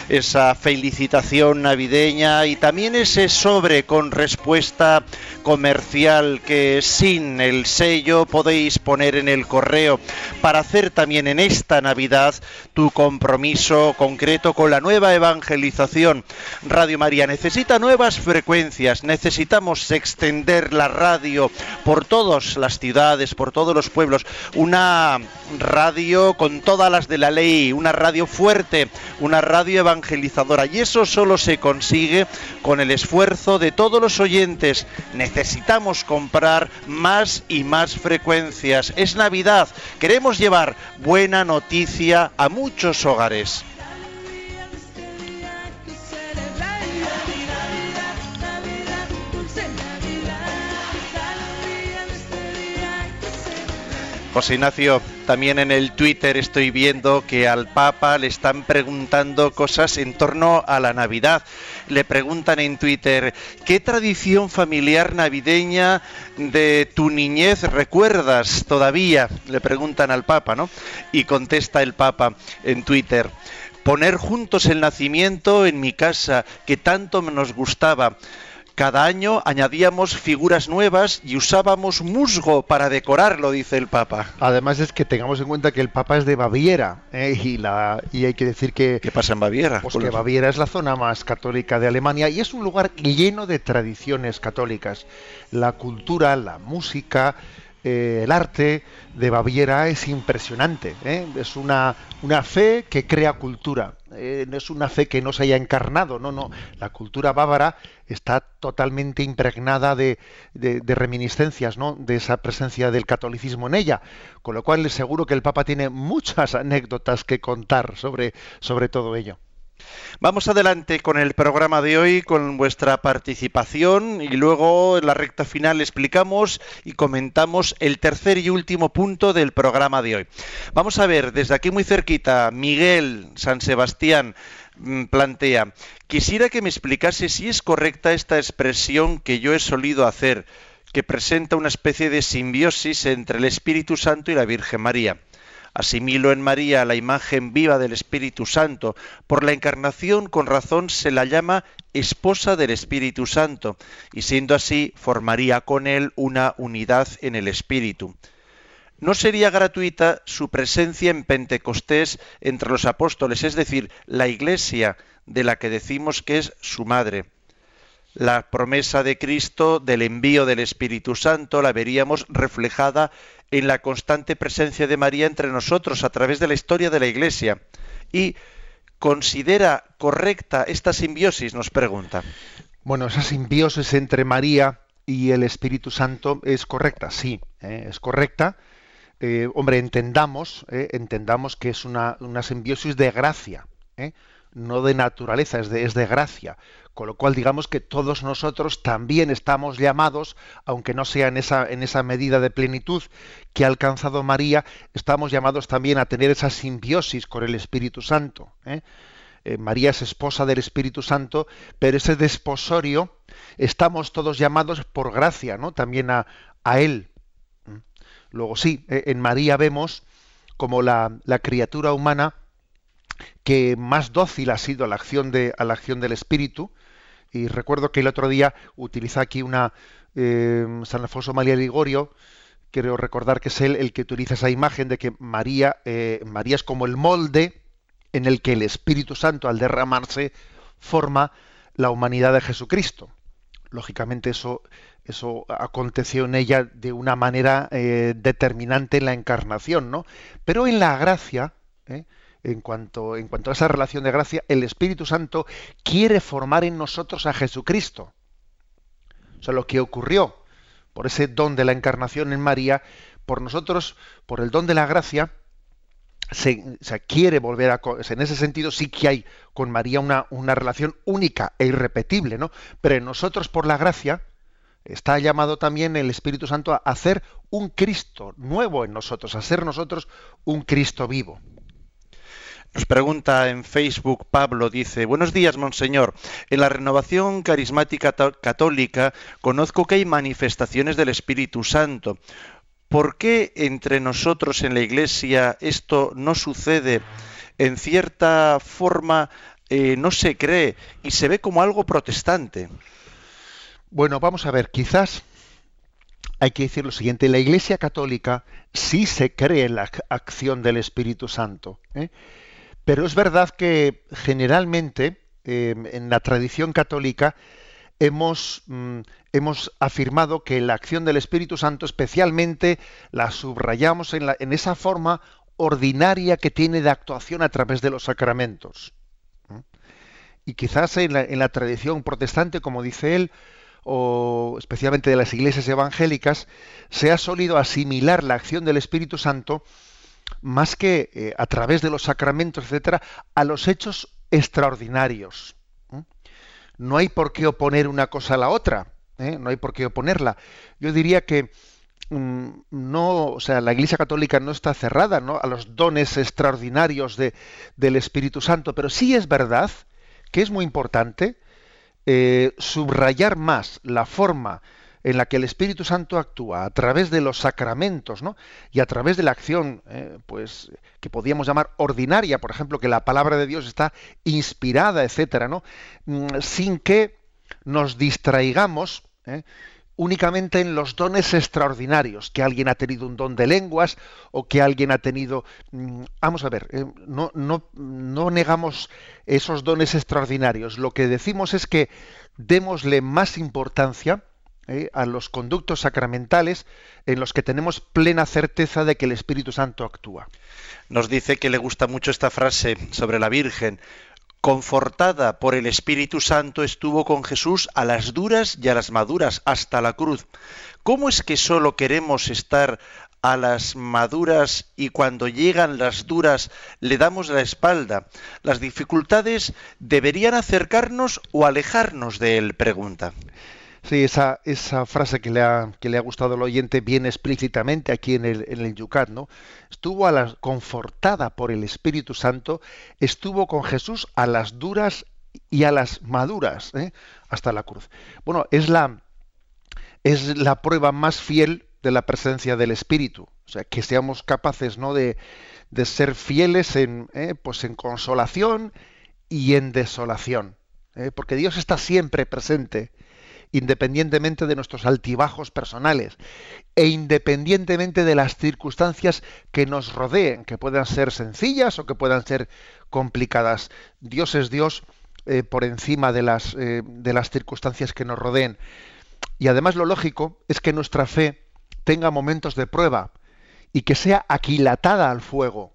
esa felicitación navideña y también ese sobre con respuesta comercial que sin el sello podéis poner en el correo para hacer también en esta Navidad tu compromiso concreto con la nueva evangelización. Radio María necesita nuevas frecuencias, necesitamos extender la radio por todas las ciudades, por todos los pueblos, una radio con todas las de la ley, una radio fuerte, una radio evangelizadora evangelizadora y eso solo se consigue con el esfuerzo de todos los oyentes. Necesitamos comprar más y más frecuencias. Es Navidad, queremos llevar buena noticia a muchos hogares. José Ignacio, también en el Twitter estoy viendo que al Papa le están preguntando cosas en torno a la Navidad. Le preguntan en Twitter, ¿qué tradición familiar navideña de tu niñez recuerdas todavía? Le preguntan al Papa, ¿no? Y contesta el Papa en Twitter, poner juntos el nacimiento en mi casa, que tanto nos gustaba. Cada año añadíamos figuras nuevas y usábamos musgo para decorarlo, dice el Papa. Además es que tengamos en cuenta que el Papa es de Baviera ¿eh? y, la, y hay que decir que... ¿Qué pasa en Baviera? Pues que Baviera es la zona más católica de Alemania y es un lugar lleno de tradiciones católicas. La cultura, la música, eh, el arte de Baviera es impresionante. ¿eh? Es una, una fe que crea cultura. Eh, no es una fe que no se haya encarnado, no, no. La cultura bávara está totalmente impregnada de, de, reminiscencias, ¿no? De esa presencia del catolicismo en ella. Con lo cual, seguro que el Papa tiene muchas [laughs] anécdotas que contar sobre, sobre todo ello. Vamos adelante con el programa de hoy, con vuestra participación y luego en la recta final explicamos y comentamos el tercer y último punto del programa de hoy. Vamos a ver, desde aquí muy cerquita, Miguel San Sebastián mm, plantea, quisiera que me explicase si es correcta esta expresión que yo he solido hacer, que presenta una especie de simbiosis entre el Espíritu Santo y la Virgen María. Asimilo en María la imagen viva del Espíritu Santo. Por la encarnación, con razón, se la llama esposa del Espíritu Santo, y siendo así, formaría con él una unidad en el Espíritu. ¿No sería gratuita su presencia en Pentecostés entre los apóstoles, es decir, la Iglesia de la que decimos que es su madre? La promesa de Cristo del envío del Espíritu Santo la veríamos reflejada en la constante presencia de María entre nosotros a través de la historia de la Iglesia. Y considera correcta esta simbiosis, nos pregunta. Bueno, esa simbiosis entre María y el Espíritu Santo es correcta, sí, ¿eh? es correcta. Eh, hombre, entendamos, ¿eh? entendamos que es una, una simbiosis de gracia, no de naturaleza, es de, es de gracia. Con lo cual digamos que todos nosotros también estamos llamados, aunque no sea en esa, en esa medida de plenitud que ha alcanzado María, estamos llamados también a tener esa simbiosis con el Espíritu Santo. ¿eh? Eh, María es esposa del Espíritu Santo, pero ese desposorio estamos todos llamados por gracia, ¿no? También a, a Él. Luego sí, eh, en María vemos como la, la criatura humana que más dócil ha sido a la acción, de, a la acción del Espíritu, y recuerdo que el otro día utiliza aquí una eh, San Alfonso María Ligorio, quiero recordar que es él el que utiliza esa imagen de que María, eh, María es como el molde en el que el Espíritu Santo al derramarse forma la humanidad de Jesucristo. Lógicamente eso, eso aconteció en ella de una manera eh, determinante en la encarnación, ¿no? Pero en la gracia, en cuanto, a esa relación de gracia, el Espíritu Santo quiere formar en nosotros a Jesucristo. O sea, lo que ocurrió por ese don de la encarnación en María, por nosotros, por el don de la gracia, se, quiere volver a... En ese sentido sí que hay con María una relación única e irrepetible, ¿no? Pero en nosotros, por la gracia, está llamado también el Espíritu Santo a hacer un Cristo nuevo en nosotros, a ser nosotros un Cristo vivo. Nos pregunta en Facebook Pablo, dice, buenos días, Monseñor. En la renovación carismática católica conozco que hay manifestaciones del Espíritu Santo. ¿Por qué entre nosotros en la Iglesia esto no sucede? En cierta forma eh, no se cree y se ve como algo protestante. Bueno, vamos a ver, quizás hay que decir lo siguiente, la Iglesia católica sí se cree en la acción del Espíritu Santo. ¿eh? Pero es verdad que generalmente em, en la tradición católica hemos, mm, hemos, afirmado que la acción del Espíritu Santo especialmente la subrayamos en, esa forma ordinaria que tiene de actuación a través de los sacramentos. Y quizás en la tradición protestante, como dice él, o especialmente de las iglesias evangélicas, se ha solido asimilar la acción del Espíritu Santo más que eh, a través de los sacramentos, etcétera, a los hechos extraordinarios. No hay por qué oponer una cosa a la otra, ¿eh? no hay por qué oponerla. Yo diría que mm, no, o sea, la Iglesia Católica no está cerrada ¿no? a los dones extraordinarios de, del Espíritu Santo, pero sí es verdad que es muy importante eh, subrayar más la forma en la que el Espíritu Santo actúa a través de los sacramentos, ¿no? Y a través de la acción, eh, pues, que podríamos llamar ordinaria, por ejemplo, que la palabra de Dios está inspirada, etcétera, ¿no? Mm, sin que nos distraigamos ¿eh? únicamente en los dones extraordinarios, que alguien ha tenido un don de lenguas o que alguien ha tenido... Mm, vamos a ver, eh, no, no, no negamos esos dones extraordinarios. Lo que decimos es que démosle más importancia ¿eh? a los conductos sacramentales en los que tenemos plena certeza de que el Espíritu Santo actúa. Nos dice que le gusta mucho esta frase sobre la Virgen. Confortada por el Espíritu Santo estuvo con Jesús a las duras y a las maduras hasta la cruz. ¿Cómo es que solo queremos estar a las maduras y cuando llegan las duras le damos la espalda? ¿Las dificultades deberían acercarnos o alejarnos de él? Pregunta. Sí, esa, esa frase que le, ha, que le ha gustado al oyente viene explícitamente aquí en el, en el Yucat, ¿no? Estuvo a la, confortada por el Espíritu Santo, estuvo con Jesús a las duras y a las maduras, ¿eh? hasta la cruz. Bueno, es la, es la prueba más fiel de la presencia del Espíritu. O sea, que seamos capaces ¿no? de, de ser fieles en, ¿eh? pues en consolación y en desolación. ¿eh? Porque Dios está siempre presente independientemente de nuestros altibajos personales e independientemente de las circunstancias que nos rodeen, que puedan ser sencillas o que puedan ser complicadas. Dios es Dios eh, por encima de las, eh, de las circunstancias que nos rodeen. Y además lo lógico es que nuestra fe tenga momentos de prueba y que sea aquilatada al fuego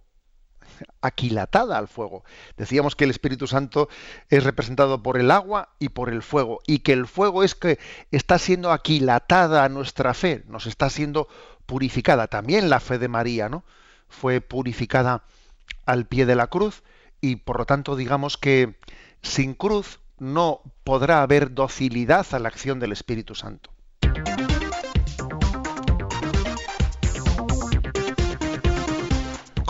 aquilatada al fuego. Decíamos que el Espíritu Santo es representado por el agua y por el fuego, y que el fuego es que está siendo aquilatada nuestra fe, nos está siendo purificada. También la fe de María, ¿no? Fue purificada al pie de la cruz, y por lo tanto digamos que sin cruz no podrá haber docilidad a la acción del Espíritu Santo.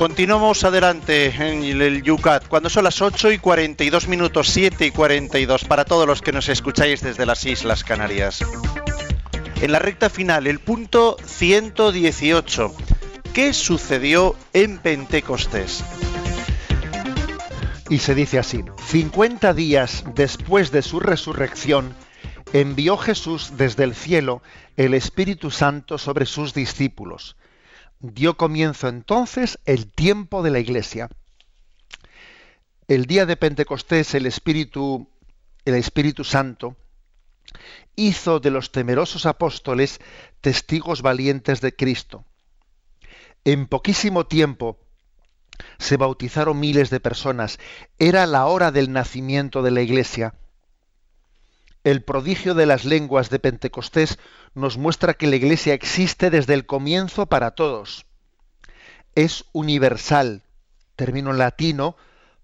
Continuamos adelante en el Yucat, cuando son las 8 y 42 minutos, 7 y 42, para todos los que nos escucháis desde las Islas Canarias. En la recta final, el punto 118. ¿Qué sucedió en Pentecostés? Y se dice así, 50 días después de su resurrección, envió Jesús desde el cielo el Espíritu Santo sobre sus discípulos dio comienzo entonces el tiempo de la iglesia. El día de Pentecostés el Espíritu, el Espíritu Santo hizo de los temerosos apóstoles testigos valientes de Cristo. En poquísimo tiempo se bautizaron miles de personas. Era la hora del nacimiento de la iglesia. El prodigio de las lenguas de Pentecostés nos muestra que la Iglesia existe desde el comienzo para todos. Es universal, término latino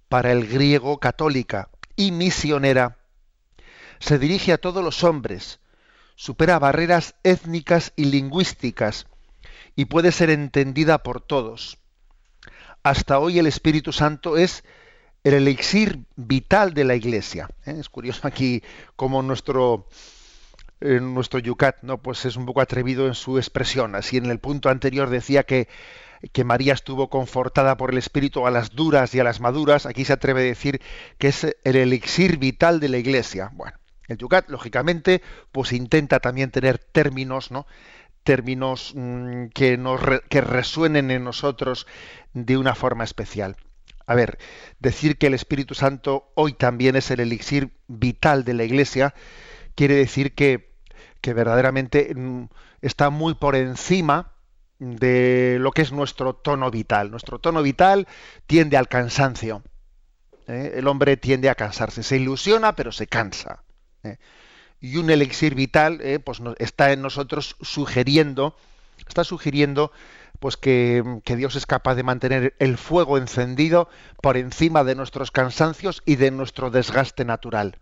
para el griego católica, y misionera. Se dirige a todos los hombres, supera barreras étnicas y lingüísticas, y puede ser entendida por todos. Hasta hoy el Espíritu Santo es el elixir vital de la Iglesia. ¿eh? Es curioso aquí como nuestro nuestro Yucat, ¿no? Pues es un poco atrevido en su expresión. Así en el punto anterior decía que, que María estuvo confortada por el Espíritu a las duras y a las maduras. Aquí se atreve a decir que es el elixir vital de la Iglesia. Bueno, el Yucat, lógicamente, pues intenta también tener términos, ¿no? términos mm, que, nos que resuenen en nosotros de una forma especial. A ver, decir que el Espíritu Santo hoy también es el elixir vital de la Iglesia quiere decir que, que verdaderamente mm, está muy por encima de lo que es nuestro tono vital. Nuestro tono vital tiende al cansancio. ¿eh? El hombre tiende a cansarse, se ilusiona pero se cansa. ¿eh? Y un elixir vital ¿eh? pues está en nosotros sugiriendo, está sugiriendo pues que, Dios es capaz de mantener el fuego encendido por encima de nuestros cansancios y de nuestro desgaste natural.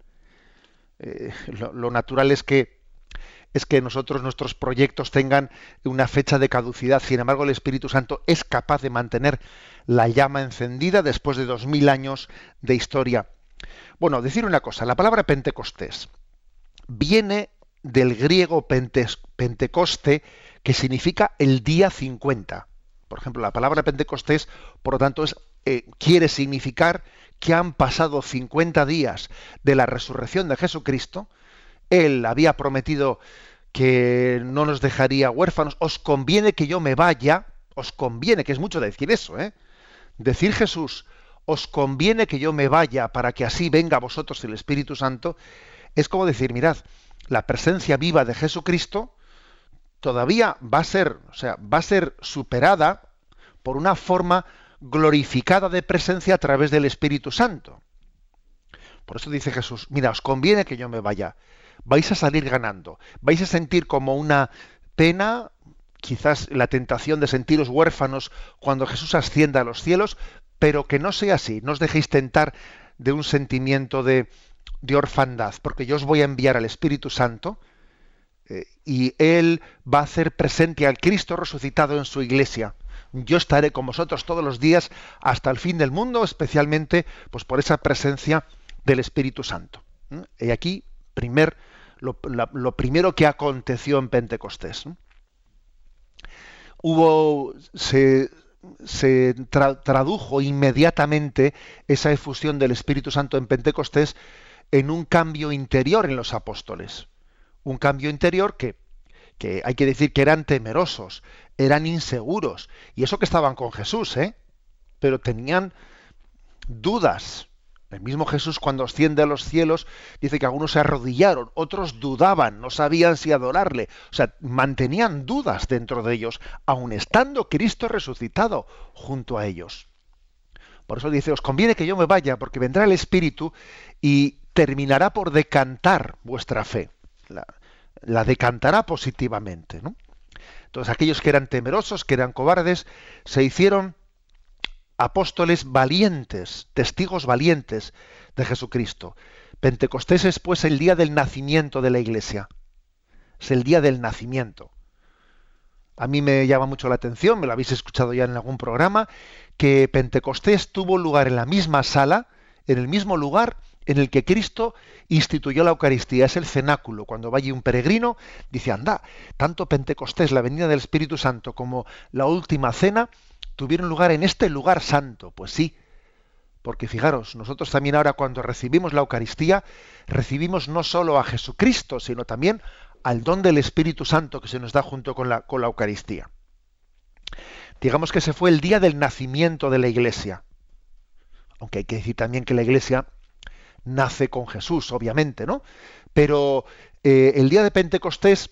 Eh, lo, natural es que es que nosotros nuestros proyectos tengan una fecha de caducidad. Sin embargo, el Espíritu Santo es capaz de mantener la llama encendida después de dos mil años de historia. Bueno, decir una cosa, la palabra Pentecostés viene del griego Pentecoste, que significa el día 50. Por ejemplo, la palabra Pentecostés, por lo tanto, eh, quiere significar que han pasado 50 días de la resurrección de Jesucristo. Él había prometido que no nos dejaría huérfanos. Os conviene que yo me vaya. Os conviene, que es mucho decir eso, ¿eh? Decir Jesús, os conviene que yo me vaya para que así venga a vosotros el Espíritu Santo, es como decir, mirad, la presencia viva de Jesucristo todavía va a ser, o sea, va a ser superada por una forma glorificada de presencia a través del Espíritu Santo. Por eso dice Jesús, mira, os conviene que yo me vaya, vais a salir ganando, vais a sentir como una pena, quizás la tentación de sentiros huérfanos cuando Jesús ascienda a los cielos, pero que no sea así, no os dejéis tentar de un sentimiento de, de orfandad, porque yo os voy a enviar al Espíritu Santo y Él va a hacer presente al Cristo resucitado en su iglesia. Yo estaré con vosotros todos los días hasta el fin del mundo, especialmente pues, por esa presencia del Espíritu Santo. Y aquí, primer, lo, primero que aconteció en Pentecostés. Hubo, se tradujo inmediatamente esa efusión del Espíritu Santo en Pentecostés en un cambio interior en los apóstoles. Un cambio interior que, que hay que decir que eran temerosos, eran inseguros. Y eso que estaban con Jesús, ¿eh? Pero tenían dudas. El mismo Jesús cuando asciende a los cielos dice que algunos se arrodillaron, otros dudaban, no sabían si adorarle. O sea, mantenían dudas dentro de ellos, aun estando Cristo resucitado junto a ellos. Por eso dice, os conviene que yo me vaya, porque vendrá el Espíritu y terminará por decantar vuestra fe. La, decantará positivamente. ¿no? Entonces aquellos que eran temerosos, que eran cobardes, se hicieron apóstoles valientes, testigos valientes de Jesucristo. Pentecostés es pues el día del nacimiento de la iglesia. Es el día del nacimiento. A mí me llama mucho la atención, me lo habéis escuchado ya en algún programa, que Pentecostés tuvo lugar en la misma sala, en el mismo lugar en el que Cristo instituyó la Eucaristía, es el cenáculo. Cuando vaya un peregrino, dice, anda, tanto Pentecostés, la venida del Espíritu Santo, como la última cena, tuvieron lugar en este lugar santo. Pues sí, porque fijaros, nosotros también ahora cuando recibimos la Eucaristía, recibimos no solo a Jesucristo, sino también al don del Espíritu Santo que se nos da junto con la, con la Eucaristía. Digamos que ese fue el día del nacimiento de la Iglesia. Aunque hay que decir también que la Iglesia nace con Jesús, obviamente, ¿no? Pero eh, el día de Pentecostés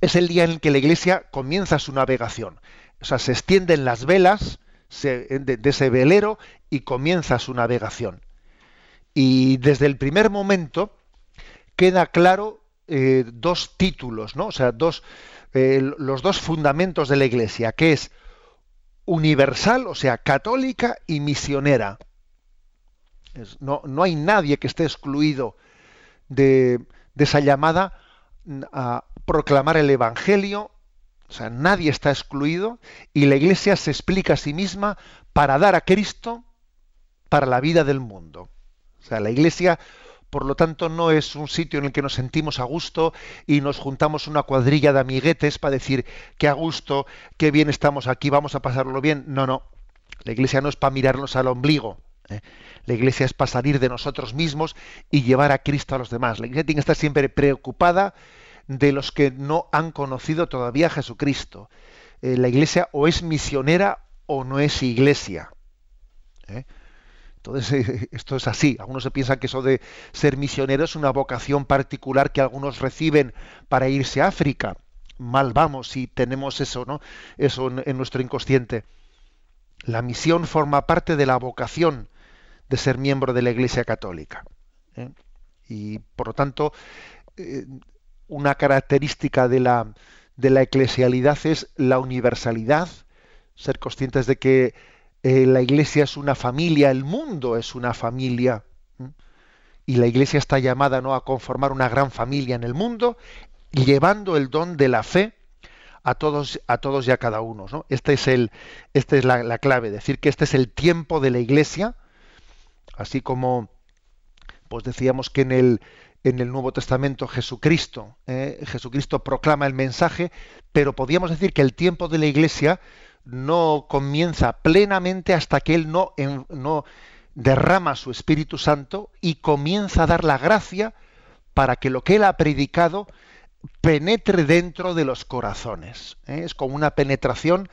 es el día en el que la Iglesia comienza su navegación. O sea, se extienden las velas de, ese velero y comienza su navegación. Y desde el primer momento queda claro eh, dos títulos, ¿no? O sea, dos, eh, los dos fundamentos de la Iglesia, que es universal, o sea, católica y misionera no, no, hay nadie que esté excluido de, de esa llamada a proclamar el Evangelio. O sea, nadie está excluido y la Iglesia se explica a sí misma para dar a Cristo para la vida del mundo. O sea, la Iglesia, por lo tanto, no es un sitio en el que nos sentimos a gusto y nos juntamos una cuadrilla de amiguetes para decir que a gusto, qué bien estamos aquí, vamos a pasarlo bien. No, no. La Iglesia no es para mirarnos al ombligo. ¿Eh? La iglesia es para salir de nosotros mismos y llevar a Cristo a los demás. La iglesia tiene que estar siempre preocupada de los que no han conocido todavía a Jesucristo. Eh, la iglesia o es misionera o no es iglesia. ¿eh? Entonces, [laughs] esto es así. Algunos se piensan que eso de ser misionero es una vocación particular que algunos reciben para irse a África. Mal vamos si tenemos eso, ¿no? Eso en nuestro inconsciente. La misión forma parte de la vocación de ser miembro de la Iglesia Católica. ¿eh? Y por lo tanto, eh, una característica de la, de la eclesialidad es la universalidad, ser conscientes de que eh, la Iglesia es una familia, el mundo es una familia. Y la Iglesia está llamada ¿no? a conformar una gran familia en el mundo llevando el don de la fe a todos, a todos y a cada uno. ¿no? Este es el, esta es la, clave, decir que este es el tiempo de la Iglesia, así como pues decíamos que en el, en el Nuevo Testamento Jesucristo, eh, Jesucristo proclama el mensaje, pero podríamos decir que el tiempo de la Iglesia no comienza plenamente hasta que Él no, no derrama su Espíritu Santo y comienza a dar la gracia para que lo que Él ha predicado penetre dentro de los corazones. ¿eh? Es como una penetración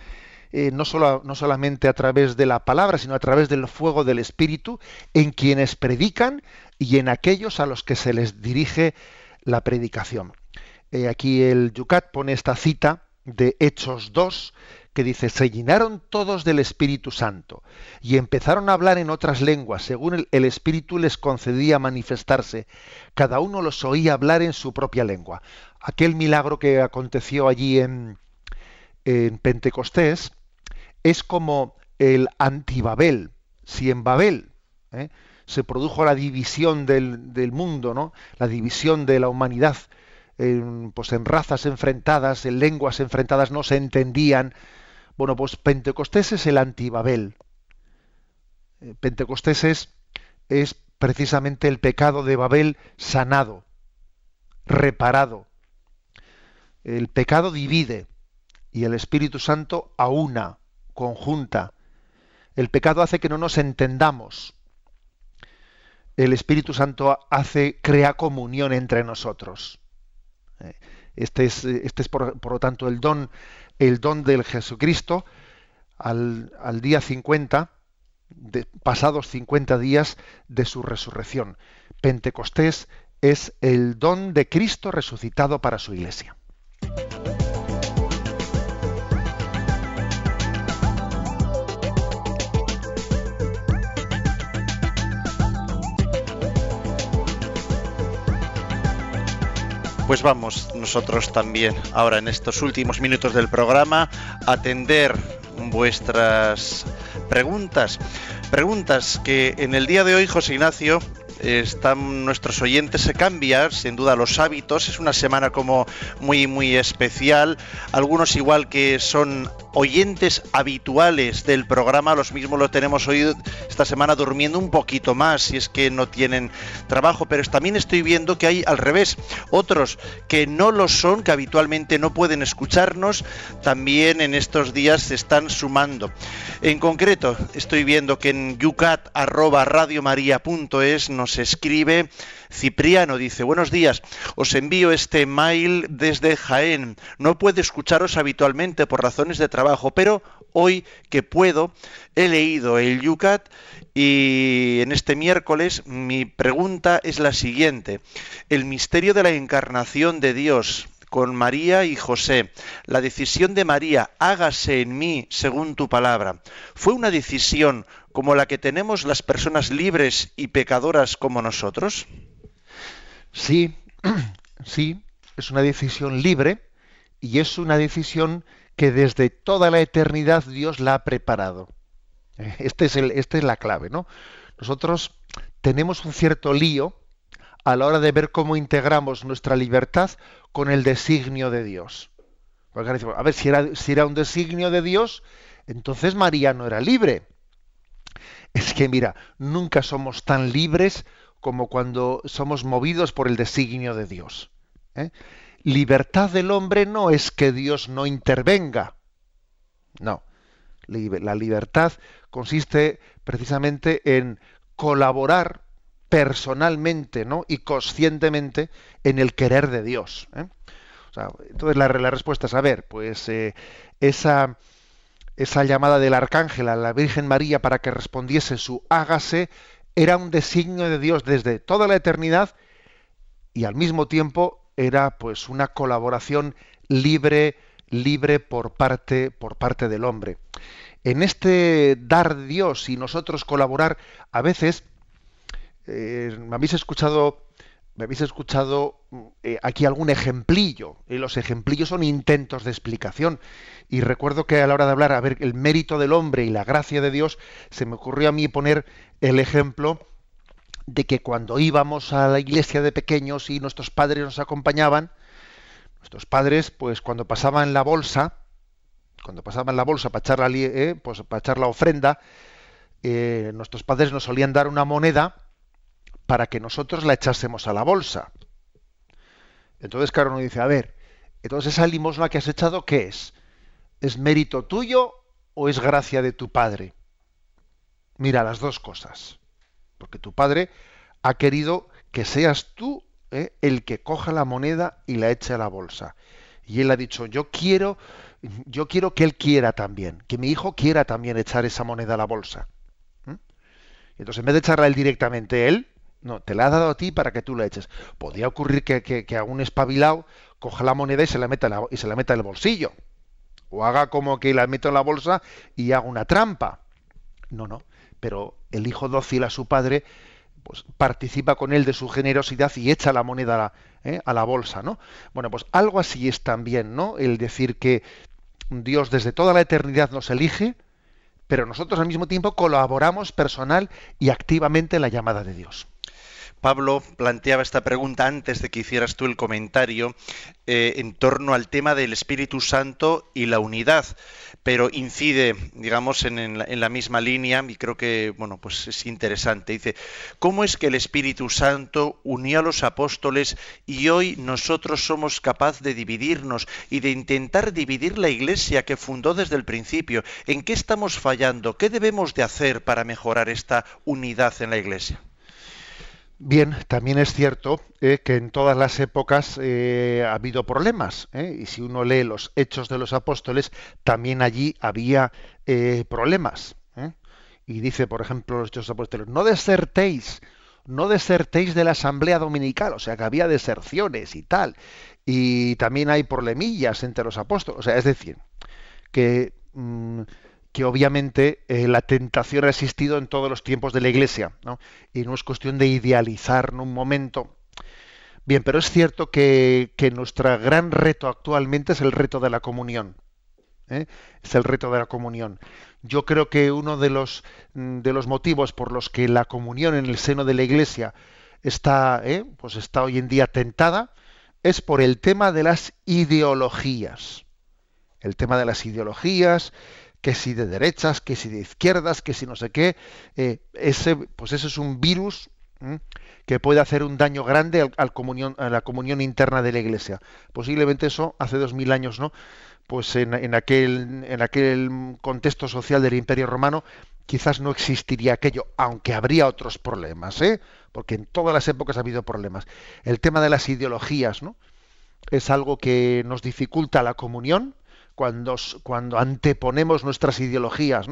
eh, no, solo, no solamente a través de la palabra, sino a través del fuego del Espíritu en quienes predican y en aquellos a los que se les dirige la predicación. Eh, aquí el Yucat pone esta cita de Hechos 2, que dice, se llenaron todos del Espíritu Santo y empezaron a hablar en otras lenguas, según el, Espíritu les concedía manifestarse. Cada uno los oía hablar en su propia lengua. Aquel milagro que aconteció allí en, en Pentecostés es como el antibabel. Si en Babel ¿eh? se produjo la división del, mundo, ¿no? la división de la humanidad, en, pues en razas enfrentadas, en lenguas enfrentadas, no se entendían. Bueno, pues Pentecostés es el antibabel. Eh, Pentecostés es, es precisamente el pecado de Babel sanado, reparado. El pecado divide y el Espíritu Santo aúna, conjunta. El pecado hace que no nos entendamos. El Espíritu Santo hace, crea comunión entre nosotros. Eh, este es, este es por, lo tanto el don, el don del Jesucristo al, día 50, de, pasados 50 días de su resurrección. Pentecostés es el don de Cristo resucitado para su iglesia. Pues vamos nosotros también ahora en estos últimos minutos del programa a atender vuestras preguntas. Preguntas que en el día de hoy, José Ignacio, están nuestros oyentes se cambian sin duda los hábitos es una semana como muy muy especial algunos igual que son oyentes habituales del programa, los mismos lo tenemos hoy esta semana durmiendo un poquito más si es que no tienen trabajo, pero también estoy viendo que hay al revés, otros que no lo son, que habitualmente no pueden escucharnos, también en estos días se están sumando. En concreto, estoy viendo que en yucat@radiomaria.es nos escribe Cipriano dice, buenos días, os envío este mail desde Jaén. No puedo escucharos habitualmente por razones de trabajo, pero hoy que puedo he leído el Yucat y en este miércoles mi pregunta es la siguiente. El misterio de la encarnación de Dios con María y José. La decisión de María, hágase en mí según tu palabra, ¿fue una decisión como la que tenemos las personas libres y pecadoras como nosotros? Sí, [clears throat] sí, es una decisión libre y es una decisión que desde toda la eternidad Dios la ha preparado. Este es el, esta es la clave, ¿no? Nosotros tenemos un cierto lío a la hora de ver cómo integramos nuestra libertad con el designio de Dios. Porque a ver, si era un designio de Dios, entonces María no era libre. Es que, mira, nunca somos tan libres como cuando somos movidos por el designio de Dios. ¿eh? Libertad del hombre no es que Dios no intervenga. No. La libertad consiste precisamente en colaborar personalmente ¿no? y conscientemente en el querer de Dios. ¿eh? entonces la, respuesta es, a ver, pues eh, esa, esa llamada del arcángel a la Virgen María para que respondiese su hágase era un designio de Dios desde toda la eternidad y al mismo tiempo era pues una colaboración libre libre por parte por parte del hombre. En este dar Dios y nosotros colaborar a veces eh, habéis escuchado me habéis escuchado eh, aquí algún ejemplillo y los ejemplillos son intentos de explicación. Y recuerdo que a la hora de hablar a ver el mérito del hombre y la gracia de Dios se me ocurrió a mí poner el ejemplo de que cuando íbamos a la iglesia de pequeños y nuestros padres nos acompañaban, Nuestros padres, pues cuando pasaban la bolsa, cuando pasaban la bolsa para echar la, eh, pues, para echar la ofrenda, eh, nuestros padres nos solían dar una moneda para que nosotros la echásemos a la bolsa. Entonces, claro, uno dice, a ver, entonces esa limosna que has echado, ¿qué es? ¿Es mérito tuyo o es gracia de tu padre? Mira, las dos cosas. Porque tu padre ha querido que seas tú eh, el que coja la moneda y la eche a la bolsa. Y él ha dicho, yo quiero, yo quiero que él quiera también, que mi hijo quiera también echar esa moneda a la bolsa. Entonces, en vez de echarla él directamente, él, no, te la ha dado a ti para que tú la eches. Podría ocurrir que, que, a un espabilado coja la moneda y se la meta y se la meta en el bolsillo. O haga como que la meto en la bolsa y haga una trampa. No, no. Pero el hijo dócil a su padre pues participa con él de su generosidad y echa la moneda a la, ¿eh? a la bolsa, ¿no? Bueno, pues algo así es también, ¿no? El decir que Dios desde toda la eternidad nos elige, pero nosotros al mismo tiempo colaboramos personal y activamente en la llamada de Dios. Pablo planteaba esta pregunta antes de que hicieras tú el comentario eh, en torno al tema del Espíritu Santo y la unidad, pero incide, digamos, en, la, misma línea y creo que, bueno, pues es interesante. Dice, ¿cómo es que el Espíritu Santo unió a los apóstoles y hoy nosotros somos capaces de dividirnos y de intentar dividir la Iglesia que fundó desde el principio? ¿En qué estamos fallando? ¿Qué debemos de hacer para mejorar esta unidad en la Iglesia? Bien, también es cierto eh, que en todas las épocas eh, ha habido problemas, eh, y si uno lee los hechos de los apóstoles, también allí había problemas. Y dice, por ejemplo, los hechos apóstoles, no desertéis, no desertéis de la asamblea dominical, o sea que había deserciones y tal, y también hay problemillas entre los apóstoles, o sea, es decir, que mm, que obviamente eh, la tentación ha existido en todos los tiempos de la Iglesia, ¿no? y no es cuestión de idealizar en un momento. Bien, pero es cierto que, que nuestro gran reto actualmente es el reto de la comunión. ¿eh? Es el reto de la comunión. Yo creo que uno de los, mm, de los motivos por los que la comunión en el seno de la Iglesia está, ¿eh? pues está hoy en día tentada es por el tema de las ideologías. El tema de las ideologías, que si de derechas, que si de izquierdas, que si no sé qué, eh, ese, pues ese es un virus que puede hacer un daño grande al, comunión, a la comunión interna de la Iglesia. Posiblemente eso hace dos mil años, ¿no? Pues en, aquel, en aquel contexto social del Imperio Romano quizás no existiría aquello, aunque habría otros problemas, ¿eh? Porque en todas las épocas ha habido problemas. El tema de las ideologías, ¿no? Es algo que nos dificulta la comunión, cuando, anteponemos nuestras ideologías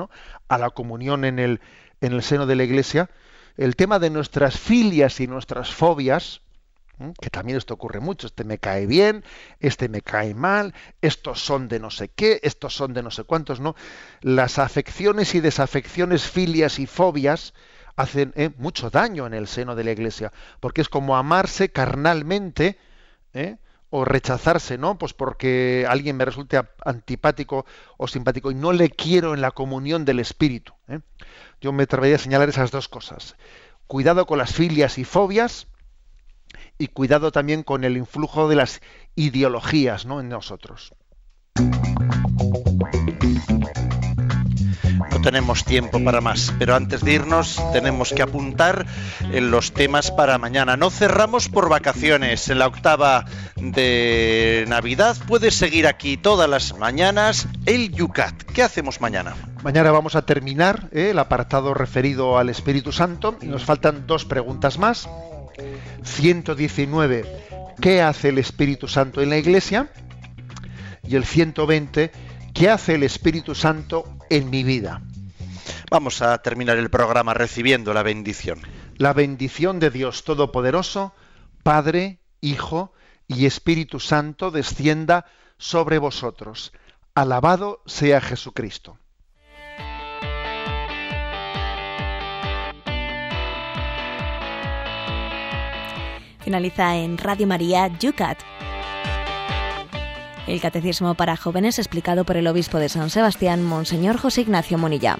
a la comunión en el, en el seno de la Iglesia, el tema de nuestras filias y nuestras fobias, que también esto ocurre mucho, este me cae bien, este me cae mal, estos son de no sé qué, estos son de no sé cuántos, ¿no? Las afecciones y desafecciones, filias y fobias hacen ¿eh? mucho daño en el seno de la Iglesia, porque es como amarse carnalmente, ¿eh? O rechazarse, ¿no? Pues porque alguien me resulte antipático o simpático y no le quiero en la comunión del Espíritu. ¿eh? Yo me atrevería a señalar esas dos cosas. Cuidado con las filias y fobias y cuidado también con el influjo de las ideologías ¿no? en nosotros. No tenemos tiempo para más, pero antes de irnos tenemos que apuntar en los temas para mañana. No cerramos por vacaciones. En la octava de Navidad puedes seguir aquí todas las mañanas el Yucat. ¿Qué hacemos mañana? Mañana vamos a terminar ¿eh? el apartado referido al Espíritu Santo y nos faltan dos preguntas más. 119. ¿Qué hace el Espíritu Santo en la Iglesia? Y el 120. ¿Qué hace el Espíritu Santo en mi vida? Vamos a terminar el programa recibiendo la bendición. La bendición de Dios Todopoderoso, Padre, Hijo y Espíritu Santo descienda sobre vosotros. Alabado sea Jesucristo. Finaliza en Radio María Yucat el Catecismo para Jóvenes explicado por el Obispo de San Sebastián, Monseñor José Ignacio Monilla.